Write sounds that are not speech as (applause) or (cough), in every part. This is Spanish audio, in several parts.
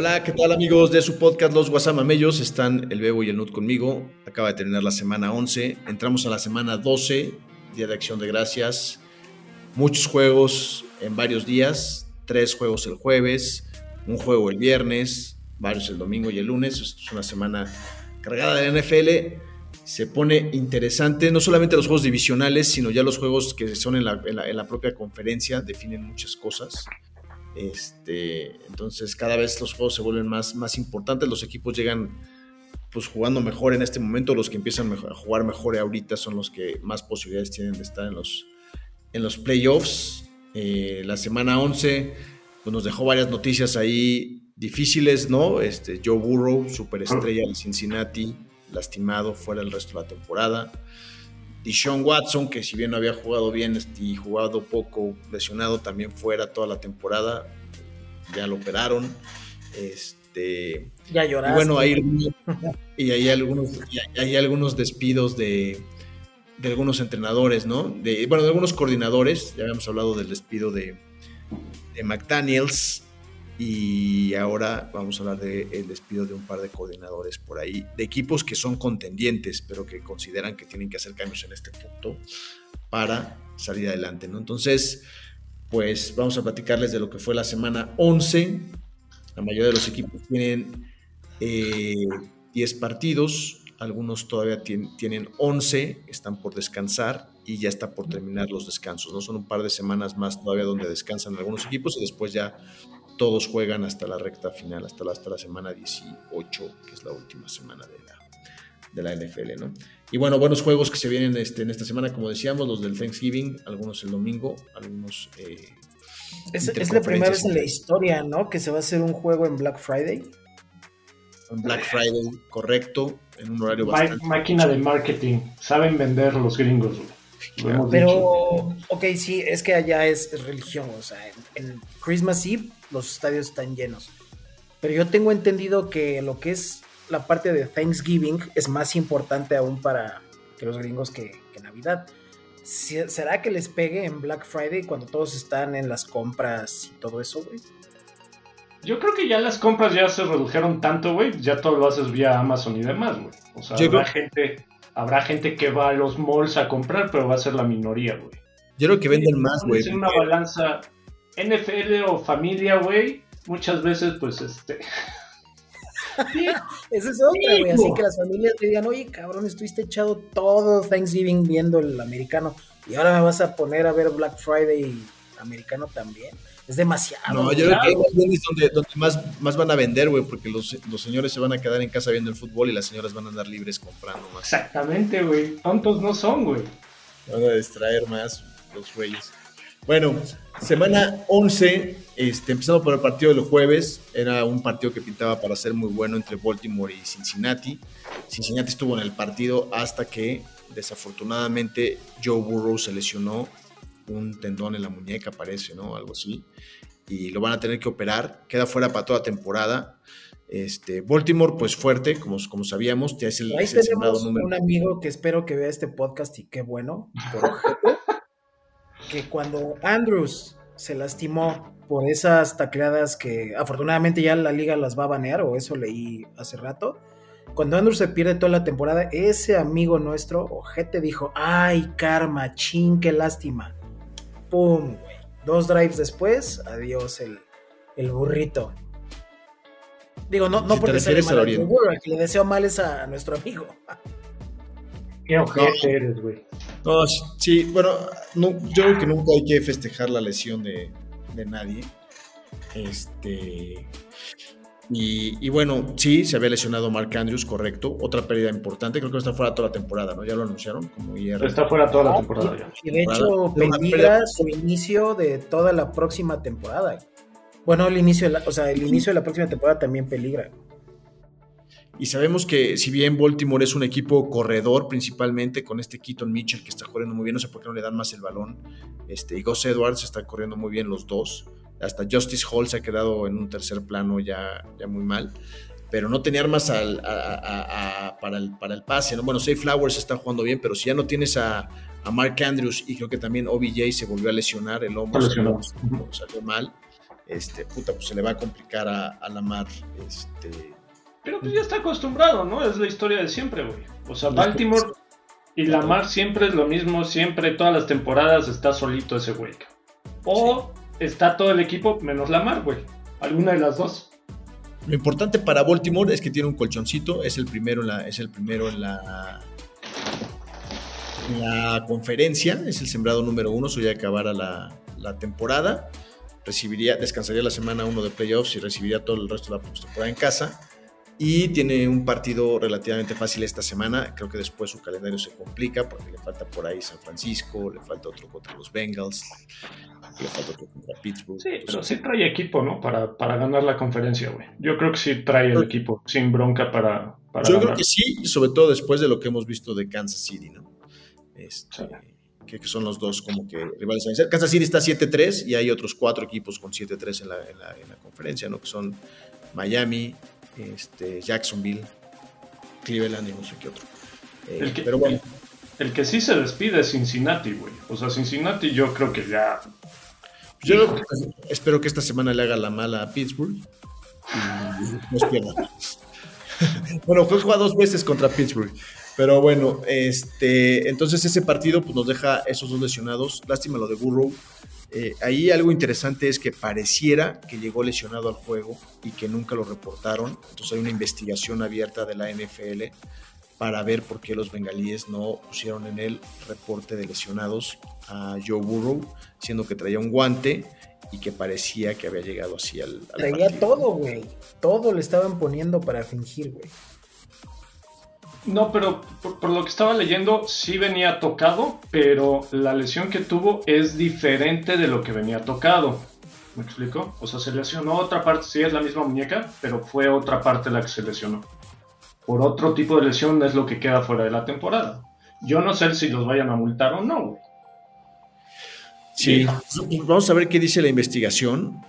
Hola, ¿qué tal amigos de su podcast Los Guasamamellos? Están el Bebo y el Nut conmigo. Acaba de terminar la semana 11. Entramos a la semana 12, Día de Acción de Gracias. Muchos juegos en varios días. Tres juegos el jueves, un juego el viernes, varios el domingo y el lunes. Esto es una semana cargada de NFL. Se pone interesante, no solamente los juegos divisionales, sino ya los juegos que son en la, en la- en la propia conferencia definen muchas cosas. Este, entonces cada vez los juegos se vuelven más, más importantes, los equipos llegan pues jugando mejor en este momento, los que empiezan a jugar mejor ahorita son los que más posibilidades tienen de estar en los, en los playoffs. Eh, la semana 11 pues nos dejó varias noticias ahí difíciles, ¿no? Este, Joe Burrow, superestrella de Cincinnati, lastimado fuera el resto de la temporada. Deshaun Watson, que si bien no había jugado bien y jugado poco, lesionado también fuera toda la temporada, ya lo operaron. Este, Ya y lloraste. bueno, hay, y hay algunos, y hay, hay algunos despidos de, de algunos entrenadores, ¿no? De, bueno, de algunos coordinadores. Ya habíamos hablado del despido de, de McDaniels. Y ahora vamos a hablar del despido de un par de coordinadores por ahí, de equipos que son contendientes, pero que consideran que tienen que hacer cambios en este punto para salir adelante, ¿no? Entonces, pues vamos a platicarles de lo que fue la semana 11. La mayoría de los equipos tienen eh, 10 partidos, algunos todavía tien- tienen 11, están por descansar y ya está por terminar los descansos, ¿no? Son un par de semanas más todavía donde descansan algunos equipos y después ya todos juegan hasta la recta final, hasta la, hasta la semana 18, que es la última semana de la, de la NFL, ¿no? Y bueno, buenos juegos que se vienen este, en esta semana, como decíamos, los del Thanksgiving, algunos el domingo, algunos... eh, es, es la primera vez en la historia, ¿no? Que se va a hacer un juego en Black Friday. en Black Friday, correcto, en un horario bastante... máquina de marketing. Saben vender los gringos, güey. Hemos Pero, ok, sí, es que allá es, es religión. O sea, en, en Christmas Eve los estadios están llenos. Pero yo tengo entendido que lo que es la parte de Thanksgiving es más importante aún para que los gringos que, que Navidad. ¿Será que les pegue en Black Friday cuando todos están en las compras y todo eso, güey? Yo creo que ya las compras ya se redujeron tanto, güey. Ya todo lo haces vía Amazon y demás, güey. O sea, creo- gente, habrá gente que va a los malls a comprar, pero va a ser la minoría, güey. Yo creo que venden más, güey. En una porque- balanza NFL o familia, güey. Muchas veces, pues, este. (laughs) Esa es otra, güey. Así que las familias te digan, oye, cabrón, estuviste echado todo Thanksgiving viendo el americano y ahora me vas a poner a ver Black Friday americano también. Es demasiado. No, yo creo que es donde, donde más, más van a vender, güey, porque los, los señores se van a quedar en casa viendo el fútbol y las señoras van a andar libres comprando más. Exactamente, güey. Tontos no son, güey. Van a distraer más los reyes. Bueno, semana 11, este, empezando por el partido del jueves, era un partido que pintaba para ser muy bueno entre Baltimore y Cincinnati. Cincinnati estuvo en el partido hasta que desafortunadamente Joe Burrow se lesionó un tendón en la muñeca, parece, ¿no? Algo así. Y lo van a tener que operar. Queda fuera para toda temporada. Este, Baltimore, pues fuerte, como, como sabíamos, ya es el, Ahí es el tenemos número un amigo que espero que vea este podcast y qué bueno, por (laughs) que cuando Andrews se lastimó por esas tacleadas que afortunadamente ya la liga las va a banear, o eso leí hace rato, cuando Andrews se pierde toda la temporada, ese amigo nuestro, ojete, dijo, ay, karma, chin, qué lástima. Pum, güey. Dos drives después, adiós el, el burrito. Digo, no, no Si porque sea mal al el que le deseo mal es a nuestro amigo. (laughs) Qué ojete eres, güey. No, sí, bueno, no, yo creo que nunca hay que festejar la lesión de, de nadie. Este. Y, y bueno, sí, se había lesionado Mark Andrews, correcto. Otra pérdida importante, creo que está fuera toda la temporada, ¿no? Ya lo anunciaron como IR. Está fuera toda la temporada ya. Y de hecho peligra su inicio de toda la próxima temporada. Bueno, el inicio de la, o sea, el inicio de la próxima temporada también peligra. Y sabemos que si bien Baltimore es un equipo corredor principalmente con este Keaton Mitchell que está corriendo muy bien, no sé por qué no le dan más el balón, este, y Gus Edwards está corriendo muy bien los dos. Hasta Justice Hall se ha quedado en un tercer plano ya, ya muy mal pero no tenía armas al, para, el, para el pase. ¿no? Bueno, Safe Flowers está jugando bien, pero si ya no tienes a, Mark Andrews y creo que también OBJ se volvió a lesionar, el hombro salió, salió, mal, este, puta, pues se le va a complicar a, Lamar. Este, pero pues ya está acostumbrado, ¿no? Es la historia de siempre, güey. O sea, Baltimore y Lamar siempre es lo mismo, siempre, todas las temporadas está solito ese güey. O está todo el equipo menos Lamar, güey. Alguna de las dos. Lo importante para Baltimore es que tiene un colchoncito, es el primero en la, es el primero en la, la conferencia, es el sembrado número uno, so ya acabara la, la temporada. Recibiría, descansaría la semana uno de playoffs y recibiría todo el resto de la temporada en casa y tiene un partido relativamente fácil esta semana. Creo que después su calendario se complica porque le falta por ahí San Francisco, le falta otro contra los Bengals, le falta otro contra Pittsburgh. Sí, pero sí trae equipo, ¿no? Para, para ganar la conferencia, güey. Yo creo que sí trae el equipo sin bronca para. para Yo creo que sí, sobre todo después de lo que hemos visto de Kansas City, ¿no? Este, que, son los dos como que rivales a Kansas City está 7-3 y hay otros cuatro equipos con 7-3 en la, en, la, en la conferencia, ¿no? Que son Miami, este, Jacksonville, Cleveland y no sé qué otro. Eh, el que, pero bueno. El, que sí se despide es Cincinnati, güey. O sea, Cincinnati yo creo que ya. Yo espero que esta semana le haga la mala a Pittsburgh y nos pierda. (laughs) bueno, fue jugado dos veces contra Pittsburgh. Pero bueno, este, entonces ese partido pues, nos deja esos dos lesionados. Lástima lo de Burrow. Eh, ahí algo interesante es que pareciera que llegó lesionado al juego y que nunca lo reportaron. Entonces hay una investigación abierta de la NFL para ver por qué los bengalíes no pusieron en el reporte de lesionados a Joe Burrow, siendo que traía un guante y que parecía que había llegado así al... al traía todo, güey. Todo le estaban poniendo para fingir, güey. No, pero por, lo que estaba leyendo, sí venía tocado, pero la lesión que tuvo es diferente de lo que venía tocado. ¿Me explico? O sea, se lesionó otra parte, sí es la misma muñeca, pero fue otra parte la que se lesionó. Por otro tipo de lesión es lo que queda fuera de la temporada. Yo no sé si los vayan a multar o no, Sí, vamos a ver qué dice la investigación.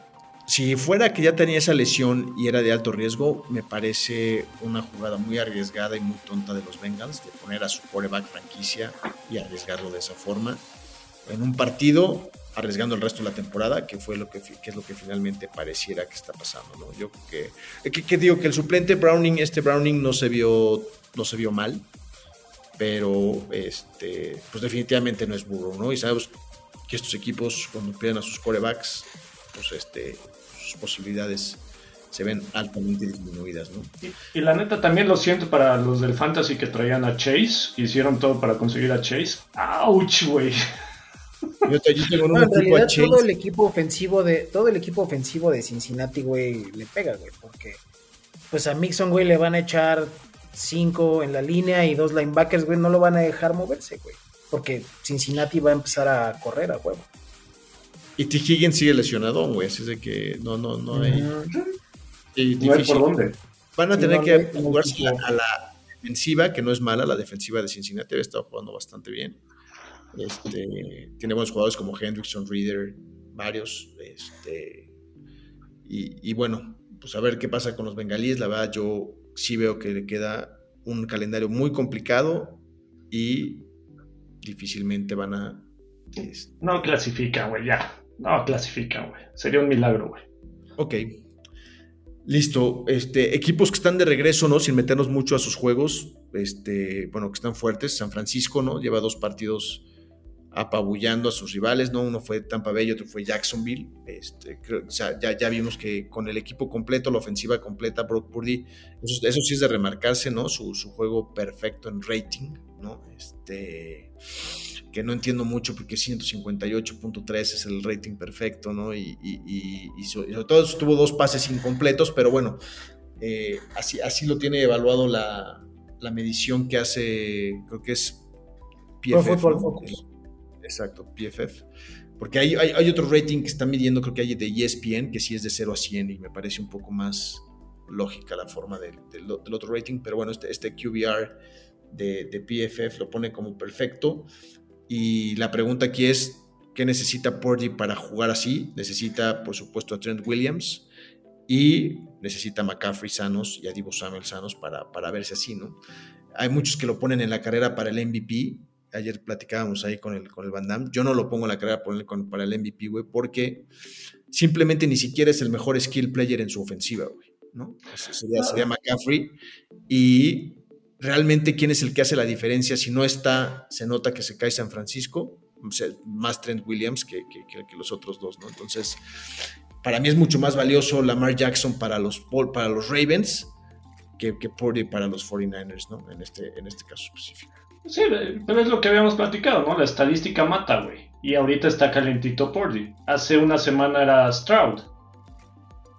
Si fuera que ya tenía esa lesión y era de alto riesgo, me parece una jugada muy arriesgada y muy tonta de los Bengals de poner a su quarterback franquicia y arriesgarlo de esa forma en un partido, arriesgando el resto de la temporada, que fue lo que, es lo que finalmente pareciera que está pasando. ¿no? Yo que, que, digo que el suplente Browning, este Browning no se vio, no se vio mal, pero este, pues definitivamente no es burro, ¿no? Y sabemos que estos equipos cuando pierden a sus corebacks, pues este, posibilidades se ven altamente disminuidas, ¿no? Y, la neta también lo siento para los del Fantasy que traían a Chase, hicieron todo para conseguir a Chase. ¡Auch, güey! Yo, tengo un en realidad, todo el equipo ofensivo de todo el equipo ofensivo de Cincinnati, güey, le pega, güey, porque pues a Mixon, güey, le van a echar cinco en la línea y dos linebackers, güey, no lo van a dejar moverse, güey, porque Cincinnati va a empezar a correr a huevo. Y T. Higgins sigue lesionado, güey, así es de que no, no, no hay. no hay por dónde. Van a tener que jugarse a la defensiva, que no es mala, la defensiva de Cincinnati ha estado jugando bastante bien. Este, tiene buenos jugadores como Hendrickson, Reader, varios. Este, y, y, bueno, pues a ver qué pasa con los bengalíes. La verdad, yo sí veo que le queda un calendario muy complicado y difícilmente van a. Este, no clasifican, güey, ya. No, clasifican, güey. Sería un milagro, güey. Ok. Listo. Este, equipos que están de regreso, ¿no? Sin meternos mucho a sus juegos. Este, bueno, que están fuertes. San Francisco, ¿no? Lleva dos partidos apabullando a sus rivales, ¿no? Uno fue Tampa Bay y otro fue Jacksonville. Este, o sea, ya, ya, vimos que con el equipo completo, la ofensiva completa, Brock Purdy, eso, sí es de remarcarse, ¿no? Su, su, juego perfecto en rating, ¿no? Este que no entiendo mucho porque 158.3 es el rating perfecto, ¿no? Y, sobre todo tuvo dos pases incompletos, pero bueno, eh, así, así lo tiene evaluado la, medición que hace, creo que es PFF. Exacto, PFF. Porque hay, hay, otro rating que está midiendo, creo que hay de ESPN, que sí es de 0 a 100 y me parece un poco más, lógica la forma del, del, del otro rating, pero bueno, este, este QBR de, de, PFF lo pone como perfecto. Y la pregunta aquí es, ¿qué necesita Purdy para jugar así? Necesita, por supuesto, a Trent Williams y necesita a McCaffrey sanos y a Divo Samuel sanos para, para verse así, ¿no? Hay muchos que lo ponen en la carrera para el MVP. Ayer platicábamos ahí con el, con el Van Damme. Yo no lo pongo en la carrera para el MVP, güey, porque simplemente ni siquiera es el mejor skill player en su ofensiva, güey, ¿no? Sería, sería McCaffrey. Y realmente, ¿quién es el que hace la diferencia? Si no está, se nota que se cae San Francisco, o sea, más Trent Williams que, que, que, los otros dos, ¿no? Entonces, para mí es mucho más valioso Lamar Jackson para los, para los Ravens que, que Purdy para los 49ers, ¿no? En este, en este caso específico. Sí, pero es lo que habíamos platicado, ¿no? La estadística mata, güey. Y ahorita está calentito Purdy. Hace una semana era Stroud.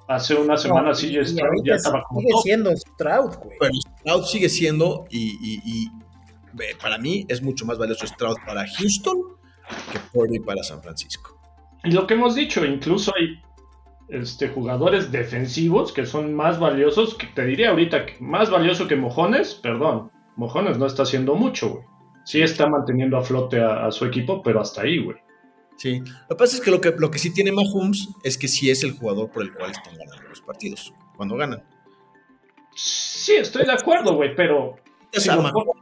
Hace una semana no, sí Stroud ya estaba como Sigue top. siendo Stroud, güey. Pero Stroud sigue siendo y, y, y, para mí es mucho más valioso Stroud para Houston que Purdy para San Francisco. Y lo que hemos dicho, incluso hay este, jugadores defensivos que son más valiosos, que te diría ahorita que más valioso que Mojones, perdón, Mojones no está haciendo mucho, güey. Sí está manteniendo a flote a, a, su equipo, pero hasta ahí, güey. Sí, lo que pasa es que lo, que lo que sí tiene Mahomes es que sí es el jugador por el cual están ganando los partidos, cuando ganan. Sí, estoy de acuerdo, güey, pero... Si a, Mahomes,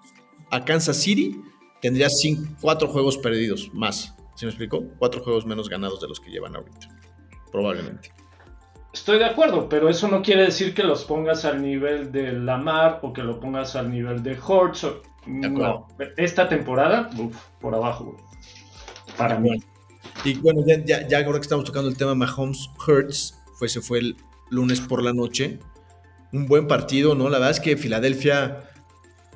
a Kansas City tendrías cinco, cuatro juegos perdidos más, ¿sí me explico? Cuatro juegos menos ganados de los que llevan ahorita, probablemente. Estoy de acuerdo, pero eso no quiere decir que los pongas al nivel de Lamar o que lo pongas al nivel de Hortz. O... No, esta temporada, uf, por abajo, güey. Para mí. Y bueno, ya, ya, ya, ahora que estamos tocando el tema Mahomes Hurts, fue, se fue el lunes por la noche. Un buen partido, ¿no? La verdad es que Filadelfia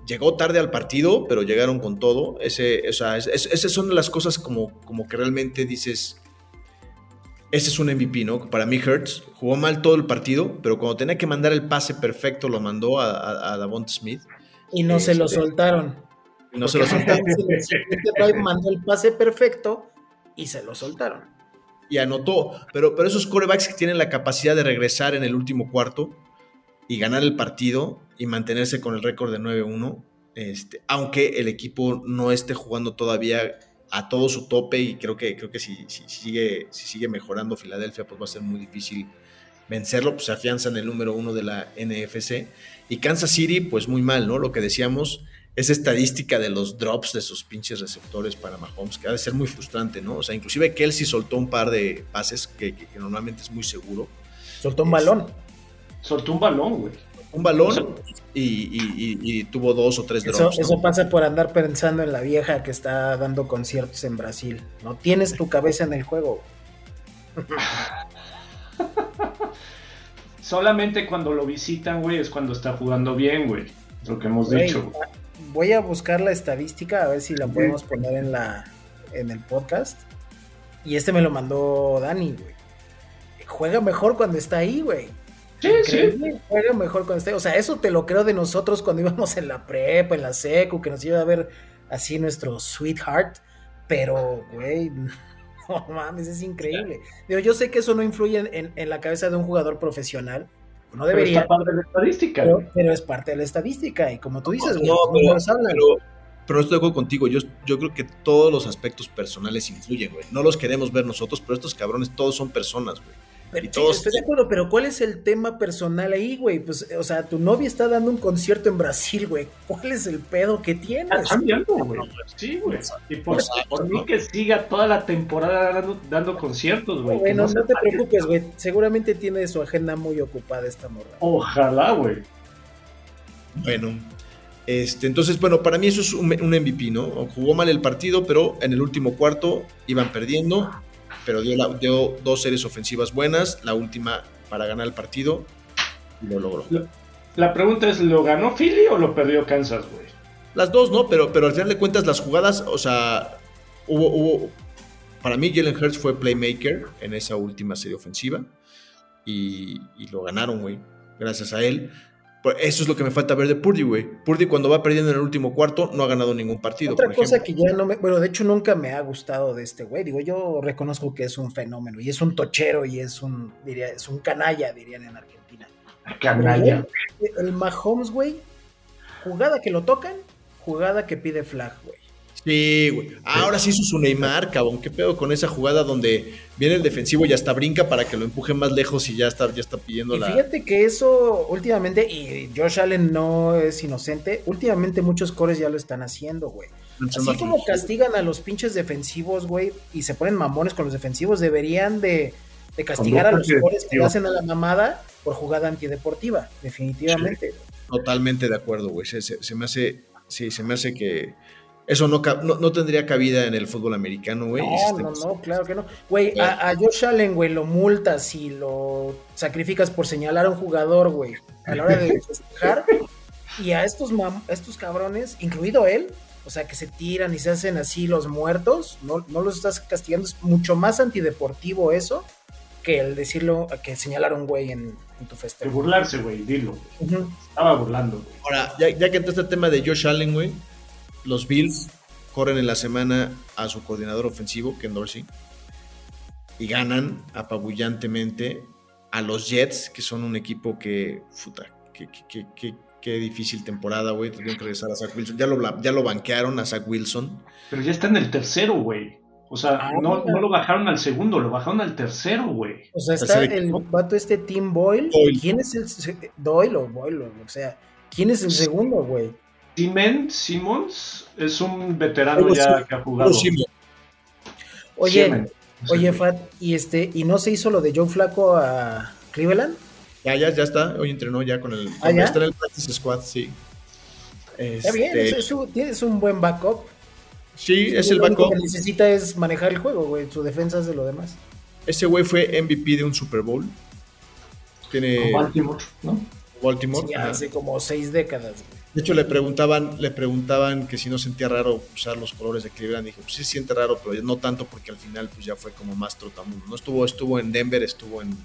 llegó tarde al partido, pero llegaron con todo. Ese, o sea, es, es, esas son las cosas como, como que realmente dices, ese es un MVP, ¿no? Para mí Hurts jugó mal todo el partido, pero cuando tenía que mandar el pase perfecto lo mandó a, a, a Davont Smith. Y no este, se lo soltaron. Y no se lo soltaron. (laughs) mandó el pase perfecto y se lo soltaron. Y anotó, pero, pero esos corebacks que tienen la capacidad de regresar en el último cuarto y ganar el partido y mantenerse con el récord de 9-1, este, aunque el equipo no esté jugando todavía a todo su tope y creo que, creo que si, si, sigue, si sigue mejorando Filadelfia, pues va a ser muy difícil vencerlo, pues se afianza en el número uno de la NFC. Y Kansas City, pues muy mal, ¿no? Lo que decíamos, esa estadística de los drops de sus pinches receptores para Mahomes, que ha de ser muy frustrante, ¿no? O sea, inclusive Kelsey soltó un par de pases que, que, que normalmente es muy seguro. Soltó un balón. Soltó un balón, güey. Un balón y, y, y, y, tuvo dos o tres drops. Eso, ¿no? eso, pasa por andar pensando en la vieja que está dando conciertos en Brasil. No tienes tu cabeza en el juego. (laughs) Solamente cuando lo visitan, güey, es cuando está jugando bien, güey. Lo que hemos Güey, dicho. Voy a buscar la estadística, a ver si la podemos poner en la en el podcast. Y este me lo mandó Dani, güey. Juega mejor cuando está ahí, güey. Sí, Increíble, sí. Mejor cuando ahí. O sea, eso te lo creo de nosotros cuando (laughs) íbamos en la prepa, en la secu, que nos iba a ver así nuestro sweetheart. Pero, güey, (laughs) no mames, es increíble. Digo, yo sé que eso no influye en, en, en la cabeza de un jugador profesional. No debería. Pero es parte de la estadística. Pero, pero, es parte de la estadística. Y como tú dices, no, güey, pero, pero, pero, estoy de acuerdo contigo. Yo, yo creo que todos los aspectos personales influyen, güey. No los queremos ver nosotros, pero estos cabrones todos son personas, güey. Pero, todos... sí, estoy de acuerdo, pero ¿cuál es el tema personal ahí, güey? Pues, o sea, tu novia está dando un concierto en Brasil, güey. ¿Cuál es el pedo que tienes? Está cambiando, güey. Sí, güey. Y por, por, mí que siga toda la temporada dando, dando conciertos, güey. Bueno, no, no te preocupes, güey. Seguramente tiene su agenda muy ocupada esta morra. Ojalá, güey. Bueno, este, entonces, bueno, para mí eso es un, un, MVP, ¿no? Jugó mal el partido, pero en el último cuarto iban perdiendo pero dio, la, dio, dos series ofensivas buenas, la última para ganar el partido y lo logró. La, la pregunta es, ¿lo ganó Philly o lo perdió Kansas, güey? Las dos, ¿no? Pero, pero al final de cuentas las jugadas, o sea, hubo, hubo para mí Jalen Hurts fue playmaker en esa última serie ofensiva y, y lo ganaron, güey, gracias a él. Eso es lo que me falta ver de Purdy, güey. Purdy cuando va perdiendo en el último cuarto no ha ganado ningún partido. Otra cosa que ya no me... Bueno, de hecho nunca me ha gustado de este güey. Digo, yo reconozco que es un fenómeno y es un tochero y es un, diría, es un canalla, dirían en Argentina. Canalla. El Mahomes, güey, jugada que lo tocan, jugada que pide flag, güey. Sí, güey. Ahora sí hizo su Neymar, cabrón. ¿Qué pedo con esa jugada donde viene el defensivo y hasta brinca para que lo empuje más lejos y ya está, ya está pidiendo Y la. fíjate que eso últimamente, y Josh Allen no es inocente, últimamente muchos cores ya lo están haciendo, güey. Así como castigan a los pinches defensivos, güey, y se ponen mamones con los defensivos, deberían de, de castigar a los cores que hacen a la mamada por jugada antideportiva, definitivamente. Totalmente de acuerdo, güey. Se, se- se me hace. Sí, se me hace que. Eso no, no, no tendría cabida en el fútbol americano, güey. No, no, no, claro que no. Güey, a, a Josh Allen, güey, lo multas y lo sacrificas por señalar a un jugador, güey, a la hora de (laughs) festejar. y a estos, mam- a estos cabrones, incluido él, o sea, que se tiran y se hacen así los muertos, no, no los estás castigando. Es mucho más antideportivo eso que el decirlo, que señalar a un güey en, en tu De festejo. burlarse, güey, dilo. güey. Ujú. Estaba burlando, güey. Ahora, ya, ya que entró este tema de Josh Allen, güey, los Bills corren en la semana a su coordinador ofensivo, Ken Dorsey, y ganan apabullantemente a los Jets, que son un equipo que, puta, que, que- que- que- qué difícil temporada, güey, tuvieron que regresar a Zach Wilson. Ya lo, ya lo banquearon a Zach Wilson. Pero ya está en el tercero, güey. O sea, Ah, no, no lo bajaron al segundo, lo bajaron al tercero, güey. O sea, está el vato este Tim Boyle. Doyle. ¿Quién es el Doyle o Boyle? O sea, ¿quién es el segundo, güey? Simen Simmons es un veterano ya sí, que ha jugado. Oye. Oye, Fat, y este, ¿y no se hizo lo de Joe Flaco a Cleveland? ya, ya, ya está. Hoy entrenó ya con el. ¿Ah, ya? Está en el practice squad, sí. Está bien, Este, es, es un- tienes un buen backup. sí, es el Lo backup. que necesita es manejar el juego, güey. Su defensa es de lo demás. Ese güey fue MVP de un Super Bowl. Tiene Con Baltimore, ¿no? Baltimore. Sí, hace como seis décadas, güey. De hecho, le preguntaban, le preguntaban que si no sentía raro usar los colores de Cleveland. Dijo, pues sí siente raro, pero no tanto porque al final pues ya fue como más trotamundo. No estuvo, estuvo en Denver, estuvo en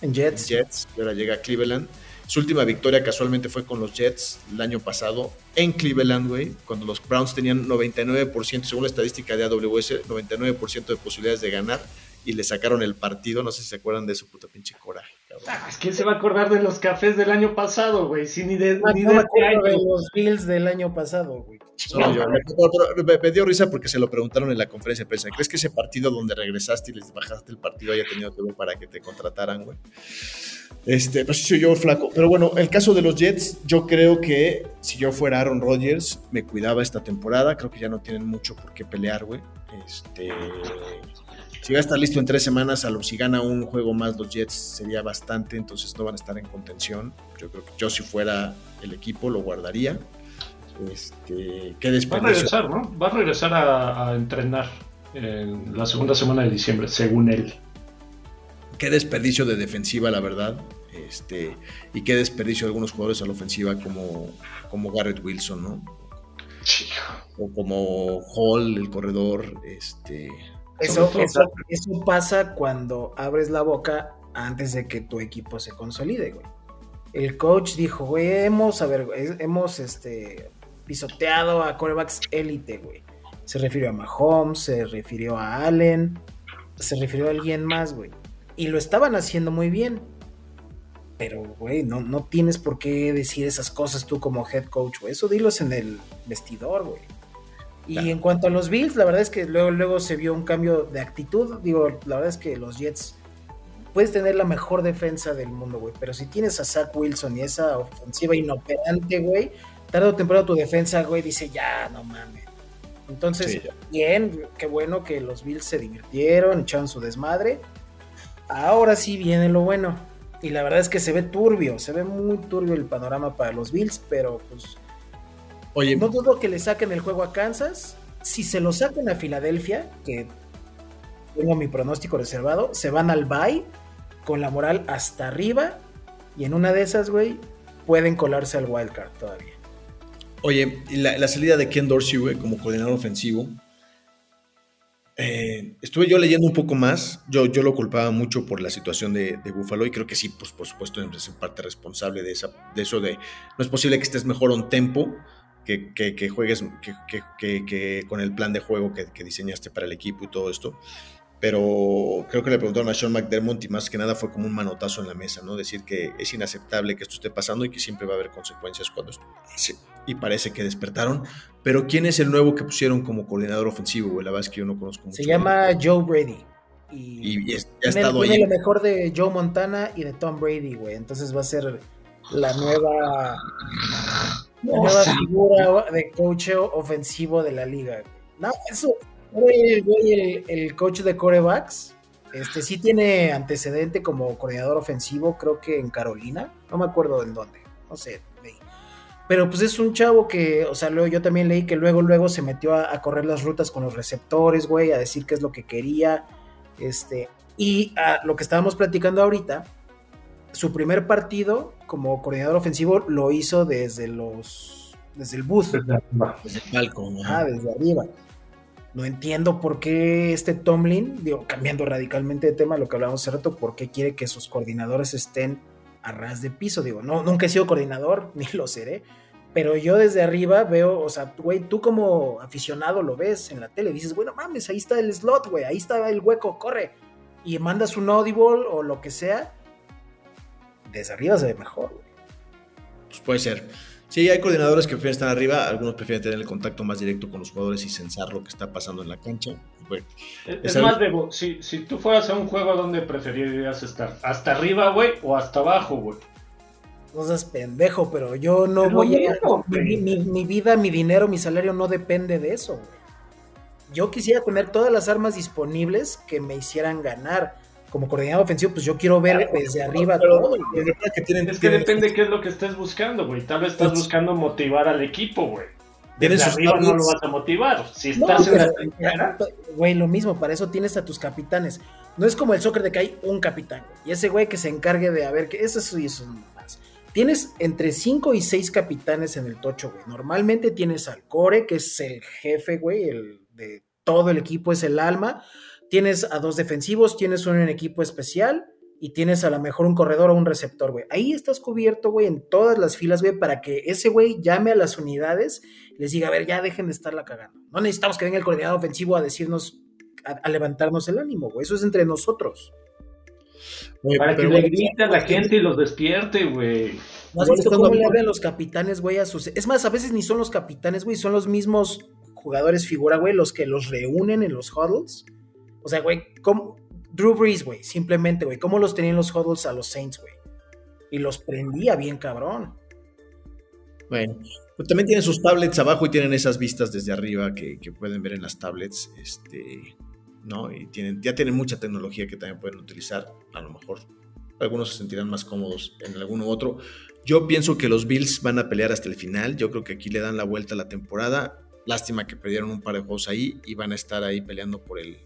En Jets. Jets y ahora llega a Cleveland. Su última victoria casualmente fue con los Jets el año pasado en Cleveland, güey, cuando los Browns tenían 99%, según la estadística de AWS, 99% de posibilidades de ganar y le sacaron el partido. No sé si se acuerdan de su puta pinche coraje, cabrón. Ah, es que se va a acordar de los cafés del año pasado, güey. Sí, ni de, Ah, ni no de me los Bills del año pasado, güey. Solo yo. Pero me, me dio risa porque se lo preguntaron en la conferencia de prensa. ¿Crees que ese partido donde regresaste y les bajaste el partido haya tenido que ver para que te contrataran, güey? Este, pues sí soy yo flaco. Pero bueno, el caso de los Jets, yo creo que si yo fuera Aaron Rodgers, me cuidaba esta temporada. Creo que ya no tienen mucho por qué pelear, güey. Este, si va a estar listo en tres semanas, a lo si gana un juego más los Jets sería bastante, entonces no van a estar en contención. Yo creo que yo si fuera el equipo lo guardaría. Este, qué Va a regresar, ¿no? Va a regresar a, a entrenar en la segunda semana de diciembre, según él. Qué desperdicio de defensiva, la verdad. Este, y qué desperdicio de algunos jugadores a la ofensiva como, como Garrett Wilson, ¿no? O como Hall, el corredor. Este, Eso, eso, eso pasa cuando abres la boca antes de que tu equipo se consolide, güey. El coach dijo, güey, hemos, a ver, hemos este, pisoteado a corebacks élite, güey. Se refirió a Mahomes, se refirió a Allen, se refirió a alguien más, güey. Y lo estaban haciendo muy bien. Pero, güey, no, no tienes por qué decir esas cosas tú como head coach, güey. Eso dilos en el vestidor, güey. Y Claro. en cuanto a los Bills, la verdad es que luego, luego se vio un cambio de actitud. Digo, la verdad es que los Jets puedes tener la mejor defensa del mundo, güey. Pero si tienes a Zach Wilson y esa ofensiva inoperante, güey, tarde o temprano tu defensa, güey, dice ya, no mames. Entonces, Sí, bien, qué bueno que los Bills se divirtieron, echaron su desmadre. Ahora sí viene lo bueno. Y la verdad es que se ve turbio, se ve muy turbio el panorama para los Bills, pero pues oye, no dudo que le saquen el juego a Kansas. Si se lo sacan a Filadelfia, que tengo mi pronóstico reservado, se van al bye con la moral hasta arriba. Y en una de esas, güey, pueden colarse al wildcard todavía. Oye, la, la salida de Ken Dorsey, güey, como coordinador ofensivo. eh, estuve yo leyendo un poco más. Yo, yo lo culpaba mucho por la situación de, de Buffalo y creo que sí, pues por supuesto, es en parte responsable de, esa, de eso de no es posible que estés mejor un tempo, que, que, que juegues que, con el plan de juego que, diseñaste para el equipo y todo esto. pero creo que le preguntaron a Sean McDermott y más que nada fue como un manotazo en la mesa, ¿no? Decir que es inaceptable que esto esté pasando y que siempre va a haber consecuencias cuando esto pase. Y parece que despertaron. Pero ¿quién es el nuevo que pusieron como coordinador ofensivo, güey? La verdad es que yo no conozco mucho. Se llama Joe Brady. Y, es- ha tiene, estado tiene ahí. lo mejor de Joe Montana y de Tom Brady, güey. Entonces va a ser la nueva, la nueva figura de coach ofensivo de la liga. No, eso, el, el- el coach de corebacks, este sí tiene antecedente como coordinador ofensivo, creo que en Carolina, no me acuerdo en dónde, no sé, leí. Pero pues es un chavo que, o sea, luego yo también leí que luego, luego se metió a, a correr las rutas con los receptores, güey, a decir qué es lo que quería. Este, y a lo que estábamos platicando ahorita, su primer partido como coordinador ofensivo lo hizo desde los, desde el booth. Desde el palco, ¿no? Ah, desde arriba. No entiendo por qué este Tomlin, digo, cambiando radicalmente de tema lo que hablábamos hace rato, por qué quiere que sus coordinadores estén a ras de piso. Digo, no, nunca he sido coordinador, (laughs) ni lo seré. Pero yo desde arriba veo, o sea, güey, tú como aficionado lo ves en la tele, dices, bueno, mames, ahí está el slot, güey, ahí está el hueco, corre. Y mandas un audible o lo que sea. Desde arriba se ve mejor, güey. Pues puede ser. Sí, hay coordinadores que prefieren estar arriba, algunos prefieren tener el contacto más directo con los jugadores y sensar lo que está pasando en la cancha. Bueno, Es, Es es algo- más, Debo, si, si tú fueras a un juego, ¿dónde preferirías estar? ¿Hasta arriba, güey, o hasta abajo, güey? No seas pendejo, pero yo no voy a. Mi, mi- mi vida, mi dinero, mi salario no depende de eso, güey. Yo quisiera tener todas las armas disponibles que me hicieran ganar. Como coordinador ofensivo, pues yo quiero ver desde arriba pero- todo. pero que tienen, Es que tienen- depende qué es lo que estés buscando, güey. Tal vez estás Pues- buscando motivar al equipo, güey. Desde arriba no lo vas a motivar. Si No, estás en la pero, trinchera, Güey, lo mismo, para eso tienes a tus capitanes. No es como el soccer de que hay un capitán, güey. Y ese güey que se encargue de a ver que eso sí es un más. Tienes entre 5 y 6 capitanes en el tocho, güey. Normalmente tienes al core, que es el jefe, güey, el de todo el equipo es el alma. Tienes a dos defensivos, tienes uno en equipo especial y tienes a lo mejor un corredor o un receptor, güey. Ahí estás cubierto, güey, en todas las filas, güey, para que ese güey llame a las unidades y les diga, a ver, ya dejen de estarla cagando. No necesitamos que venga el coordinador ofensivo a decirnos, a, a levantarnos el ánimo, güey. Eso es entre nosotros. Para que le grite a la gente y los despierte, güey. ¿No has visto cómo le hablan los capitanes, güey, a sus... Es más, a veces ni son los capitanes, güey, son los mismos jugadores figura, güey, los que los reúnen en los huddles. O sea, güey, ¿cómo... Drew Brees, güey, simplemente, güey, ¿cómo los tenían los huddles a los Saints, güey? Y los prendía bien cabrón. Bueno, pues también tienen sus tablets abajo y tienen esas vistas desde arriba que, pueden ver en las tablets, este, ¿no? Y tienen, ya tienen mucha tecnología que también pueden utilizar, a lo mejor algunos se sentirán más cómodos en alguno u otro. Yo pienso que los Bills van a pelear hasta el final, yo creo que aquí le dan la vuelta a la temporada, lástima que perdieron un par de juegos ahí y van a estar ahí peleando por el,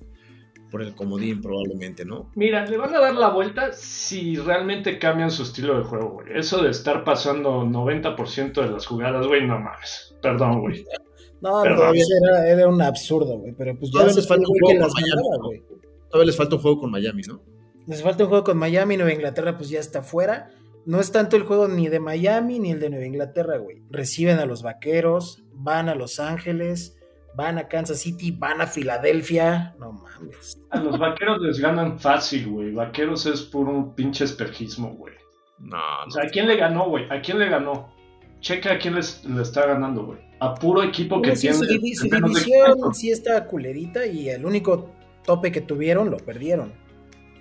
por el comodín probablemente, ¿no? Mira, le van a dar la vuelta si realmente cambian su estilo de juego, güey. Eso de estar pasando 90% de las jugadas, güey, no mames. Perdón, güey. (laughs) No, Pero no, todavía- eso era, era un absurdo, güey, pero pues ya Todavía les falta un juego con Miami, güey. Todavía les falta un juego con Miami, ¿no? Les falta un juego con Miami, Nueva Inglaterra, pues ya está fuera. No es tanto el juego ni de Miami ni el de Nueva Inglaterra, güey. Reciben a los vaqueros, van a Los Ángeles, van a Kansas City, van a Filadelfia. No mames. A los vaqueros les ganan fácil, güey. Vaqueros es puro un pinche espejismo, güey. No, O sea, ¿a quién le ganó, güey? ¿A quién le ganó? Checa a quién les, le está ganando, güey. A puro equipo que Sí, tiene. su, divi- su menos de- división sí está culerita y el único tope que tuvieron lo perdieron.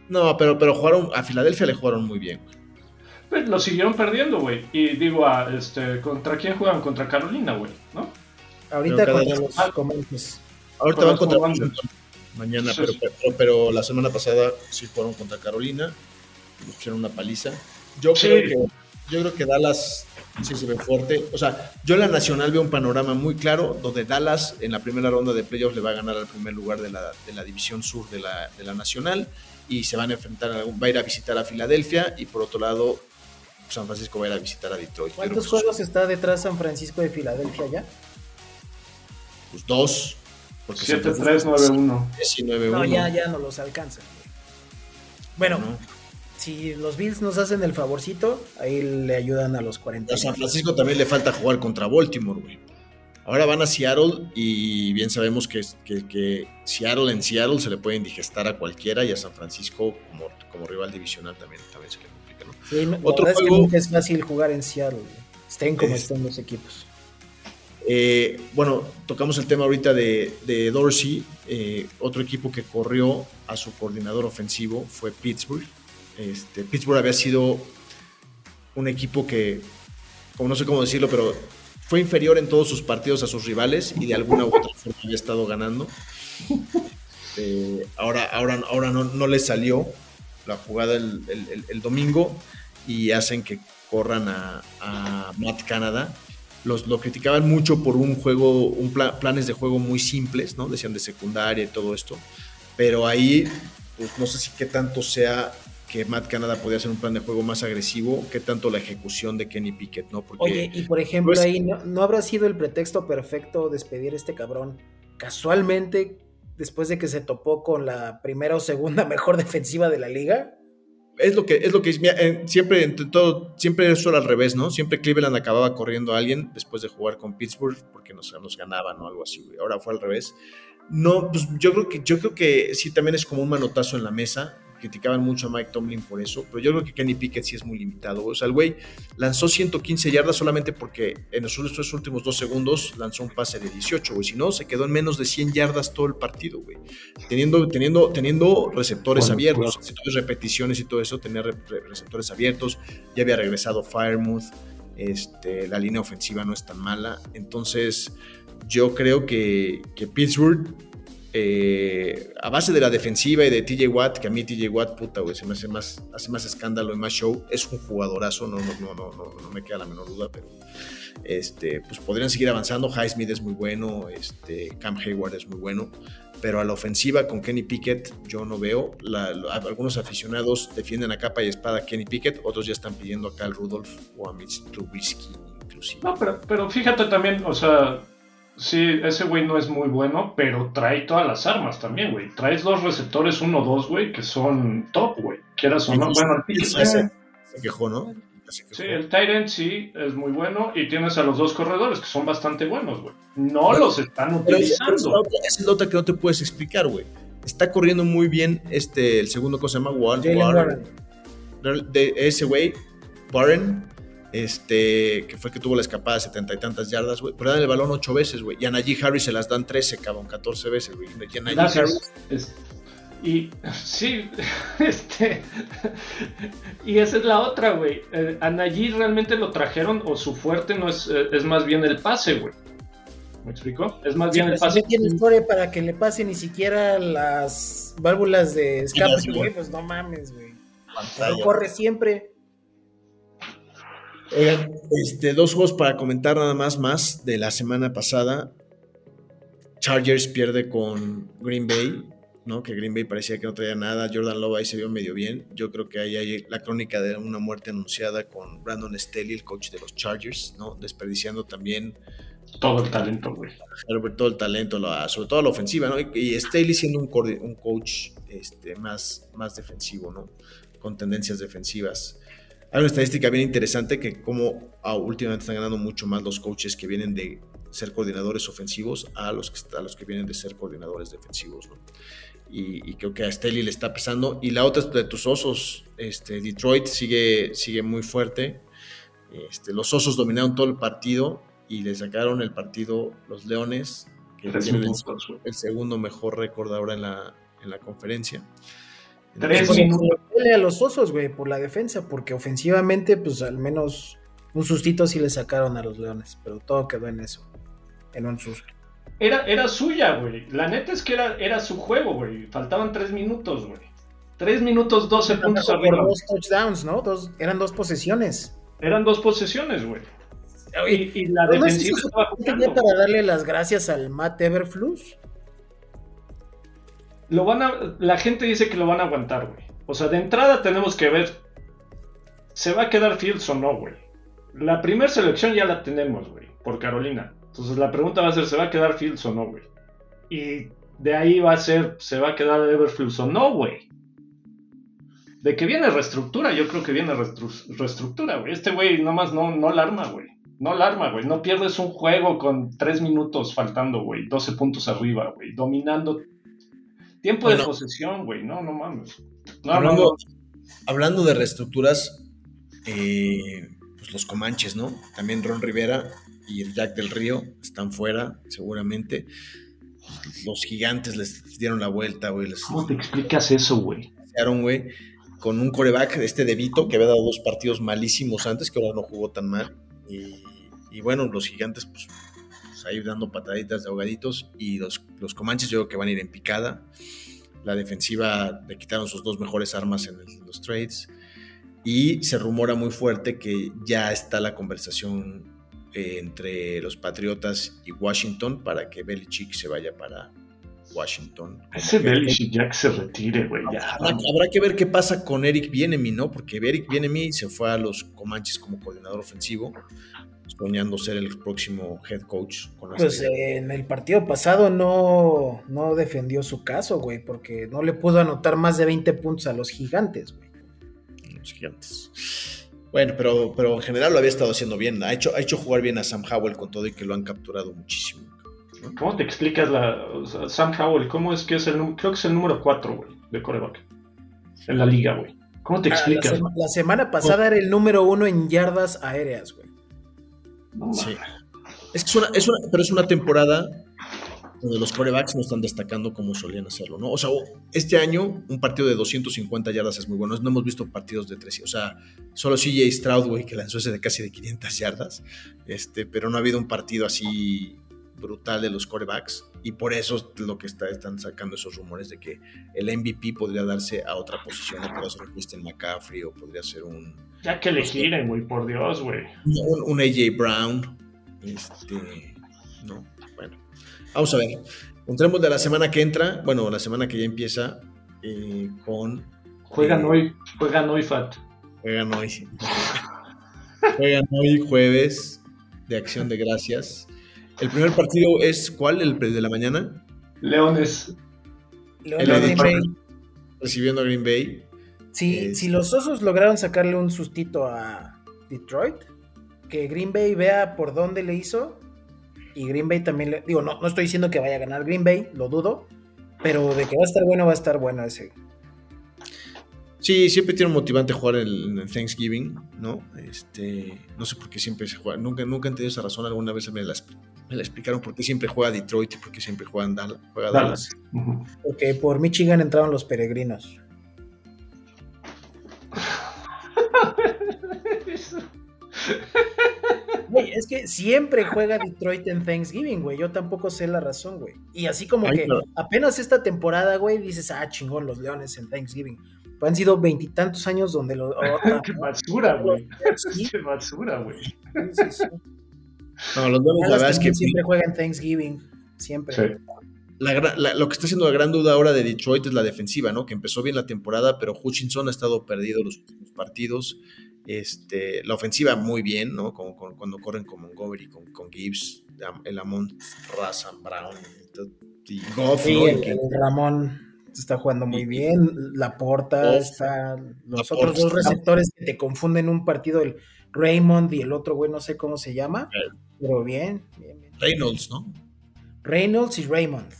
No, pero, pero jugaron, a Filadelfia le jugaron muy bien. Pues lo siguieron perdiendo, güey. Y digo, a, este, ¿contra quién juegan? Contra Carolina, güey, ¿no? Ahorita con los. Ahorita van contra mañana, pero, pero, pero la semana pasada sí fueron contra Carolina, le pusieron una paliza. Yo Sí. creo que yo creo que Dallas sí se ve fuerte. O sea, yo en la nacional veo un panorama muy claro donde Dallas en la primera ronda de playoffs le va a ganar al primer lugar de la, de la división sur de la, de la nacional y se van a enfrentar, a, va a ir a visitar a Filadelfia y por otro lado San Francisco va a ir a visitar a Detroit. ¿Cuántos juegos está detrás San Francisco de Filadelfia ya? Pues dos. Porque San Francisco 7-3-9-1. 19-1. No, ya, ya no los alcanzan. Bueno, ¿no? si los Bills nos hacen el favorcito, ahí le ayudan a los 40. A San Francisco también le falta jugar contra Baltimore, güey. Ahora van a Seattle y bien sabemos que, que, que, Seattle en Seattle se le puede indigestar a cualquiera y a San Francisco como, como rival divisional también, también se le complica. ¿no? Sí, Otro juego, es que nunca es fácil jugar en Seattle, estén como es, estén los equipos. Eh, bueno, tocamos el tema ahorita de, Dorsey. Eh, otro equipo que corrió a su coordinador ofensivo fue Pittsburgh. Este, Pittsburgh había sido un equipo que, como no sé cómo decirlo, pero fue inferior en todos sus partidos a sus rivales y de alguna u otra forma había estado ganando. Eh, ahora ahora, ahora no, le salió la jugada el, domingo y hacen que corran a, a Matt Canada los, lo criticaban mucho por un juego, un pla, planes de juego muy simples, ¿no? Decían de secundaria y todo esto. Pero ahí, pues no sé si qué tanto sea que Matt Canada podía hacer un plan de juego más agresivo, qué tanto la ejecución de Kenny Pickett, ¿no? Porque, Oye, y por ejemplo, pues, ahí no, no, habrá sido el pretexto perfecto despedir a este cabrón. Casualmente, después de que se topó con la primera o segunda (laughs) mejor defensiva de la liga, es lo que es lo que siempre entre todo siempre eso era al revés no siempre Cleveland acababa corriendo a alguien después de jugar con Pittsburgh porque nos, nos ganaban algo así ahora fue al revés. No pues yo creo que yo creo que sí también es como un manotazo en la mesa criticaban mucho a Mike Tomlin por eso, pero yo creo que Kenny Pickett sí es muy limitado. O sea, el güey lanzó 115 yardas solamente porque en los últimos dos segundos lanzó un pase de 18, güey. Si no, se quedó en menos de 100 yardas todo el partido, güey. Teniendo, teniendo, teniendo receptores bueno, abiertos, claro. repeticiones y todo eso, tenía re receptores abiertos. Ya había regresado Firemouth. Este, la línea ofensiva no es tan mala. Entonces, yo creo que, que Pittsburgh eh, a base de la defensiva y de TJ Watt, que a mí TJ Watt, puta, güey, se me hace más, hace más escándalo y más show. Es un jugadorazo, no, no, no, no, no, me queda la menor duda, pero este, pues podrían seguir avanzando. Highsmith es muy bueno, este, Cam Hayward es muy bueno, pero a la ofensiva con Kenny Pickett yo no veo. Algunos aficionados defienden a capa y espada Kenny Pickett, otros ya están pidiendo a Cal Rudolph o a Mitch Trubisky, inclusive. No, pero, pero fíjate también, o sea Sí, ese güey no es muy bueno, pero trae todas las armas también, güey. Traes dos receptores 1-2, güey, que son top, güey. Quieras o no, bueno, el se, se quejó, ¿no? Se quejó. Sí, el Tyrant sí es muy bueno y tienes a los dos corredores que son bastante buenos, güey. No bueno, los están utilizando. Pero es otra que no te puedes explicar, güey. Está corriendo muy bien este, el segundo que se llama Warren. De ese güey, Warren, este, que fue el que tuvo la escapada de setenta y tantas yardas, güey, pero dan el balón ocho veces, güey, y a Najee Harris se las dan trece, cabrón, catorce veces, güey, y a Najee Harris... Es, y (laughs) sí, (laughs) este, (laughs) y esa es la otra, güey, eh, a Najee realmente lo trajeron, o su fuerte no es, eh, es más bien el pase, güey. ¿Me explico? Es más sí, bien el pase. Si tiene historia para que le pase ni siquiera las válvulas de escape, güey, pues no mames, güey. Corre siempre. Oigan, este, dos juegos para comentar nada más más de la semana pasada. Chargers pierde con Green Bay, ¿no? Que Green Bay parecía que no traía nada. Jordan Love ahí se vio medio bien. Yo creo que ahí hay la crónica de una muerte anunciada con Brandon Staley, el coach de los Chargers, ¿no? Desperdiciando también todo el talento, güey. Todo el talento, sobre todo la ofensiva, ¿no? Y Staley siendo un, un coach este, más, más defensivo, ¿no? Con tendencias defensivas. Hay una estadística bien interesante que como ah, últimamente están ganando mucho más los coaches que vienen de ser coordinadores ofensivos a los que, a los que vienen de ser coordinadores defensivos. ¿no? Y, y, creo que a Staley le está pesando. Y la otra de tus osos, este, Detroit sigue, sigue muy fuerte. Este, los osos dominaron todo el partido y le sacaron el partido los Leones, que tienen el, el, segundo mejor récord ahora en la, en la conferencia. Tres minutos. a los osos, güey, por la defensa, porque ofensivamente, pues al menos un sustito sí le sacaron a los leones, pero todo quedó en eso, en un susto. Era, era suya, güey. La neta es que era, era su juego, güey. Faltaban tres minutos, güey. Tres minutos, doce puntos arriba. Dos touchdowns, ¿no? Dos, eran dos posesiones. Eran dos posesiones, güey. Y, y, la ¿No defensiva es estaba jugando. para darle las gracias al Matt Everflus? Lo van la gente dice que lo van a aguantar, güey. O sea, de entrada tenemos que ver, ¿se va a quedar Fields o no, güey? La primera selección ya la tenemos, güey, por Carolina. Entonces la pregunta va a ser, ¿se va a quedar Fields o no, güey? Y de ahí va a ser, ¿se va a quedar Everfields o no, güey? De que viene reestructura, yo creo que viene reestructura, güey. Este güey nomás no, no la arma, güey. No alarma, güey. No pierdes un juego con tres minutos faltando, güey. 12 puntos arriba, güey. Dominando. Tiempo de posesión, güey. No, no mames. No, hablando, no, no. hablando de reestructuras, eh, pues los Comanches, ¿no? También Ron Rivera y el Jack del Río están fuera, seguramente. Los gigantes les dieron la vuelta, güey. Les ¿Cómo te explicas eso, güey? güey, con un coreback, este de Vito, que había dado dos partidos malísimos antes, que ahora no jugó tan mal. Y, y bueno, los gigantes, pues, ahí dando pataditas de ahogaditos. Y los, los Comanches, yo creo que van a ir en picada. La defensiva le quitaron sus dos mejores armas en los trades. Y se rumora muy fuerte que ya está la conversación eh, entre los Patriotas y Washington para que Belichick se vaya para Washington. Ese Belichick ya que se retire, güey. Habrá, habrá que ver qué pasa con Eric Bienemi, ¿no? Porque Eric Bienemi se fue a los Comanches como coordinador ofensivo, soñando ser el próximo head coach. Con Pues eh, en el partido pasado no, no defendió su caso, güey, porque no le pudo anotar más de 20 puntos a los gigantes, güey. los gigantes. Bueno, pero, pero en general lo había estado haciendo bien. Ha hecho, ha hecho jugar bien a Sam Howell con todo y que lo han capturado muchísimo. ¿Cómo te explicas la. o sea, Sam Howell, ¿cómo es que es el número. Creo que es el número 4, güey, de coreback. En la liga, güey. ¿Cómo te Ah, la, explicas? sema- la semana pasada era el número uno en yardas aéreas, güey. No, Sí. Es que es una, es una- pero es una temporada donde los corebacks no están destacando como solían hacerlo, ¿no? O sea, este año un partido de 250 yardas es muy bueno. No hemos visto partidos de 300. O sea, solo CJ Stroud, güey, que lanzó ese de casi de 500 yardas. Este, pero no ha habido un partido así brutal de los corebacks. Y por eso es lo que está, están sacando esos rumores de que el MVP podría darse a otra posición. ¿no? Podría ser un Christian McCaffrey o podría ser un, Ya que le giren, güey, por Dios, güey. un, un AJ Brown. Este, no, bueno. Vamos a ver. Entremos de la semana que entra, bueno, la semana que ya empieza eh, con. Juegan Eh, hoy, juegan hoy, Fat. Juegan hoy. (laughs) juegan hoy, jueves, de acción de gracias. El primer partido es ¿cuál? ¿El de la mañana? Leones. Green Bay. Recibiendo a Green Bay. Si, Es- si los osos lograron sacarle un sustito a Detroit, que Green Bay vea por dónde le hizo, y Green Bay también le. Digo, no, no estoy diciendo que vaya a ganar Green Bay, lo dudo, pero de que va a estar bueno, va a estar bueno ese. Sí, siempre tiene un motivante jugar en el Thanksgiving, ¿no? Este, no sé por qué siempre se juega. Nunca, nunca he entendido esa razón. Alguna vez me la, me la explicaron por qué siempre juega Detroit y por qué siempre juegan Dallas. Juega Dallas. Porque por Michigan entraron los peregrinos. (laughs) Güey, es que siempre juega Detroit en Thanksgiving, güey. Yo tampoco sé la razón, güey. Y así como Ay, que apenas esta temporada, güey, dices, ah, chingón, los leones en Thanksgiving. Han sido veintitantos años donde los. (laughs) oh, Qué basura, güey. sí, Qué basura, güey. sí, sí, sí. No, los Leones, la verdad es que siempre juega en Thanksgiving. Siempre. Sí. la gra- la- lo que está haciendo la gran duda ahora de Detroit es la defensiva, ¿no? Que empezó bien la temporada, pero Hutchinson ha estado perdido los últimos partidos. Este, la ofensiva muy bien, ¿no? Como, cuando corren con Montgomery, con, con Gibbs, el Amon Razan Brown y Goff, Sí, ¿no? el, el Ramón está jugando muy bien. La Porta Goff. está. Los otros dos receptores que te confunden un partido, el Raymond y el otro güey, no sé cómo se llama. Eh. Pero bien, bien, bien. Reynolds, ¿no? Reynolds y Raymond.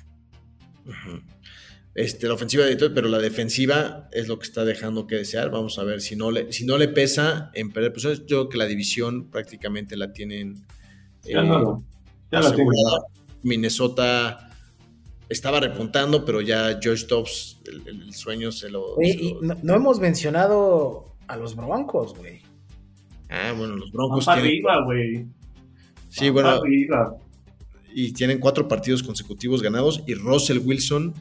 Este, la ofensiva de Detroit, pero la defensiva es lo que está dejando que desear. Vamos a ver si no le, si no le pesa en perder posiciones. Yo creo que la división prácticamente la tienen Ya eh, no, ya la tengo. Minnesota estaba repuntando, pero ya George Dobbs, el, el sueño se lo. Oye, se y lo- no, no hemos mencionado a los Broncos, güey. Ah, bueno, los Van Broncos para tienen. arriba, güey. Sí, bueno, y tienen cuatro partidos consecutivos ganados. Y Russell Wilson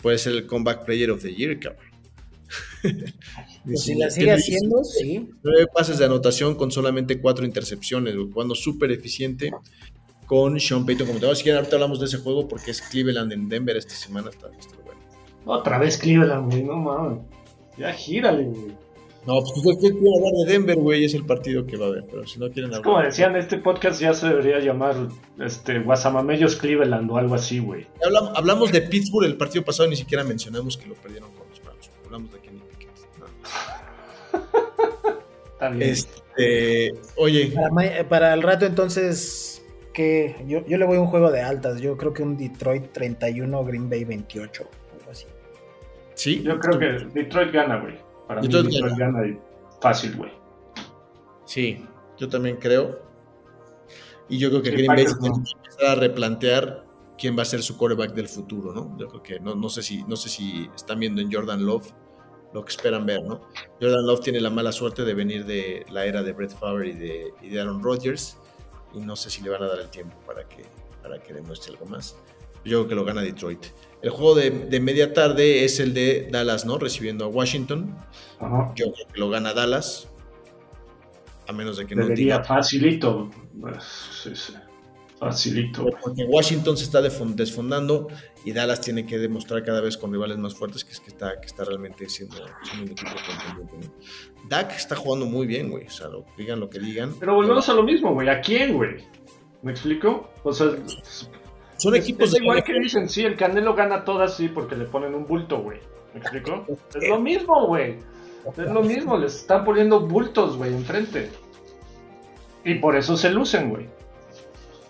puede ser el comeback player of the year, cabrón. (laughs) Pues si la sigue haciendo, sí. Nueve pases de anotación con solamente cuatro intercepciones, jugando súper eficiente con Sean Payton como te Si quieren, ahorita hablamos de ese juego porque es Cleveland en Denver esta semana. Está, está bueno. Otra vez Cleveland, güey. No mames. Ya gírale, güey. No, pues ustedes quieren hablar de Denver, güey, es el partido que va a haber. Pero si no quieren Es hablar. como decían, este podcast ya se debería llamar este, Guasamamellos Cleveland o algo así, güey. Hablam- hablamos de Pittsburgh el partido pasado y ni siquiera mencionamos que lo perdieron con los Browns. Hablamos de Kenny Pickett. (laughs) Está bien. Este, oye, para el rato entonces, que yo, yo le voy a un juego de altas. Yo creo que un Detroit 31, Green Bay 28. Algo así. sí. Yo creo que Detroit gana, güey. Para mí Detroit gana fácil, güey. Sí, yo también creo. Y yo creo que Green Bay tiene que empezar a replantear quién va a ser su quarterback del futuro, ¿no? Yo creo que no, no sé si no sé si están viendo en Jordan Love lo que esperan ver, ¿no? Jordan Love tiene la mala suerte de venir de la era de Brett Favre y de, y de Aaron Rodgers y no sé si le van a dar el tiempo para que, para que demuestre algo más. Yo creo que lo gana Detroit. El juego de, de media tarde es el de Dallas, ¿no? Recibiendo a Washington. Ajá. Yo creo que lo gana Dallas. A menos de que no Debería diga facilito. Sí, sí. Facilito. Porque Washington se está desfondando y Dallas tiene que demostrar cada vez con rivales más fuertes que es que está, que está realmente siendo, siendo un equipo contendiente. ¿no? Dak está jugando muy bien, güey. O sea, lo- digan lo que digan. Pero volvemos a lo mismo, güey. ¿A quién, güey? ¿Me explico? O sea, Son es, equipos es de igual que dicen, sí, el Canelo gana todas, sí, porque le ponen un bulto, güey. ¿Me explico? (laughs) Es lo mismo, güey. Es lo mismo, les están poniendo bultos, güey, enfrente. Y por eso se lucen, güey.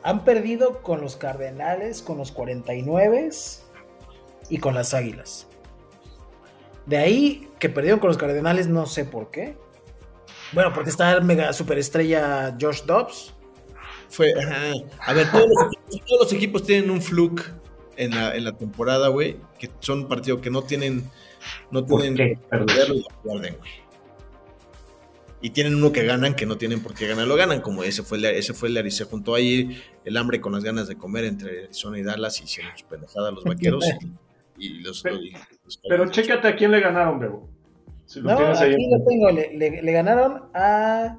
Han perdido con los Cardenales, con los 49 y con las Águilas. De ahí que perdieron con los Cardenales, no sé por qué. Bueno, porque está el mega superestrella Josh Dobbs. Fue, ajá. A ver, todos los, equipos, todos los equipos tienen un fluke en la, en la temporada, güey. Que son partidos que no tienen. No ¿Por tienen qué? Perderlo y lo pierden, güey. Y tienen uno que ganan que no tienen por qué ganar, lo ganan, como ese fue el, ese fue el de se juntó ahí el hambre con las ganas de comer entre Arizona y Dallas y hicieron sus pendejadas los vaqueros y, y los, Pero- y los- Pero chécate a quién le ganaron, Bebo. Si lo No, tienes ahí. aquí lo tengo. Le, le- le ganaron a.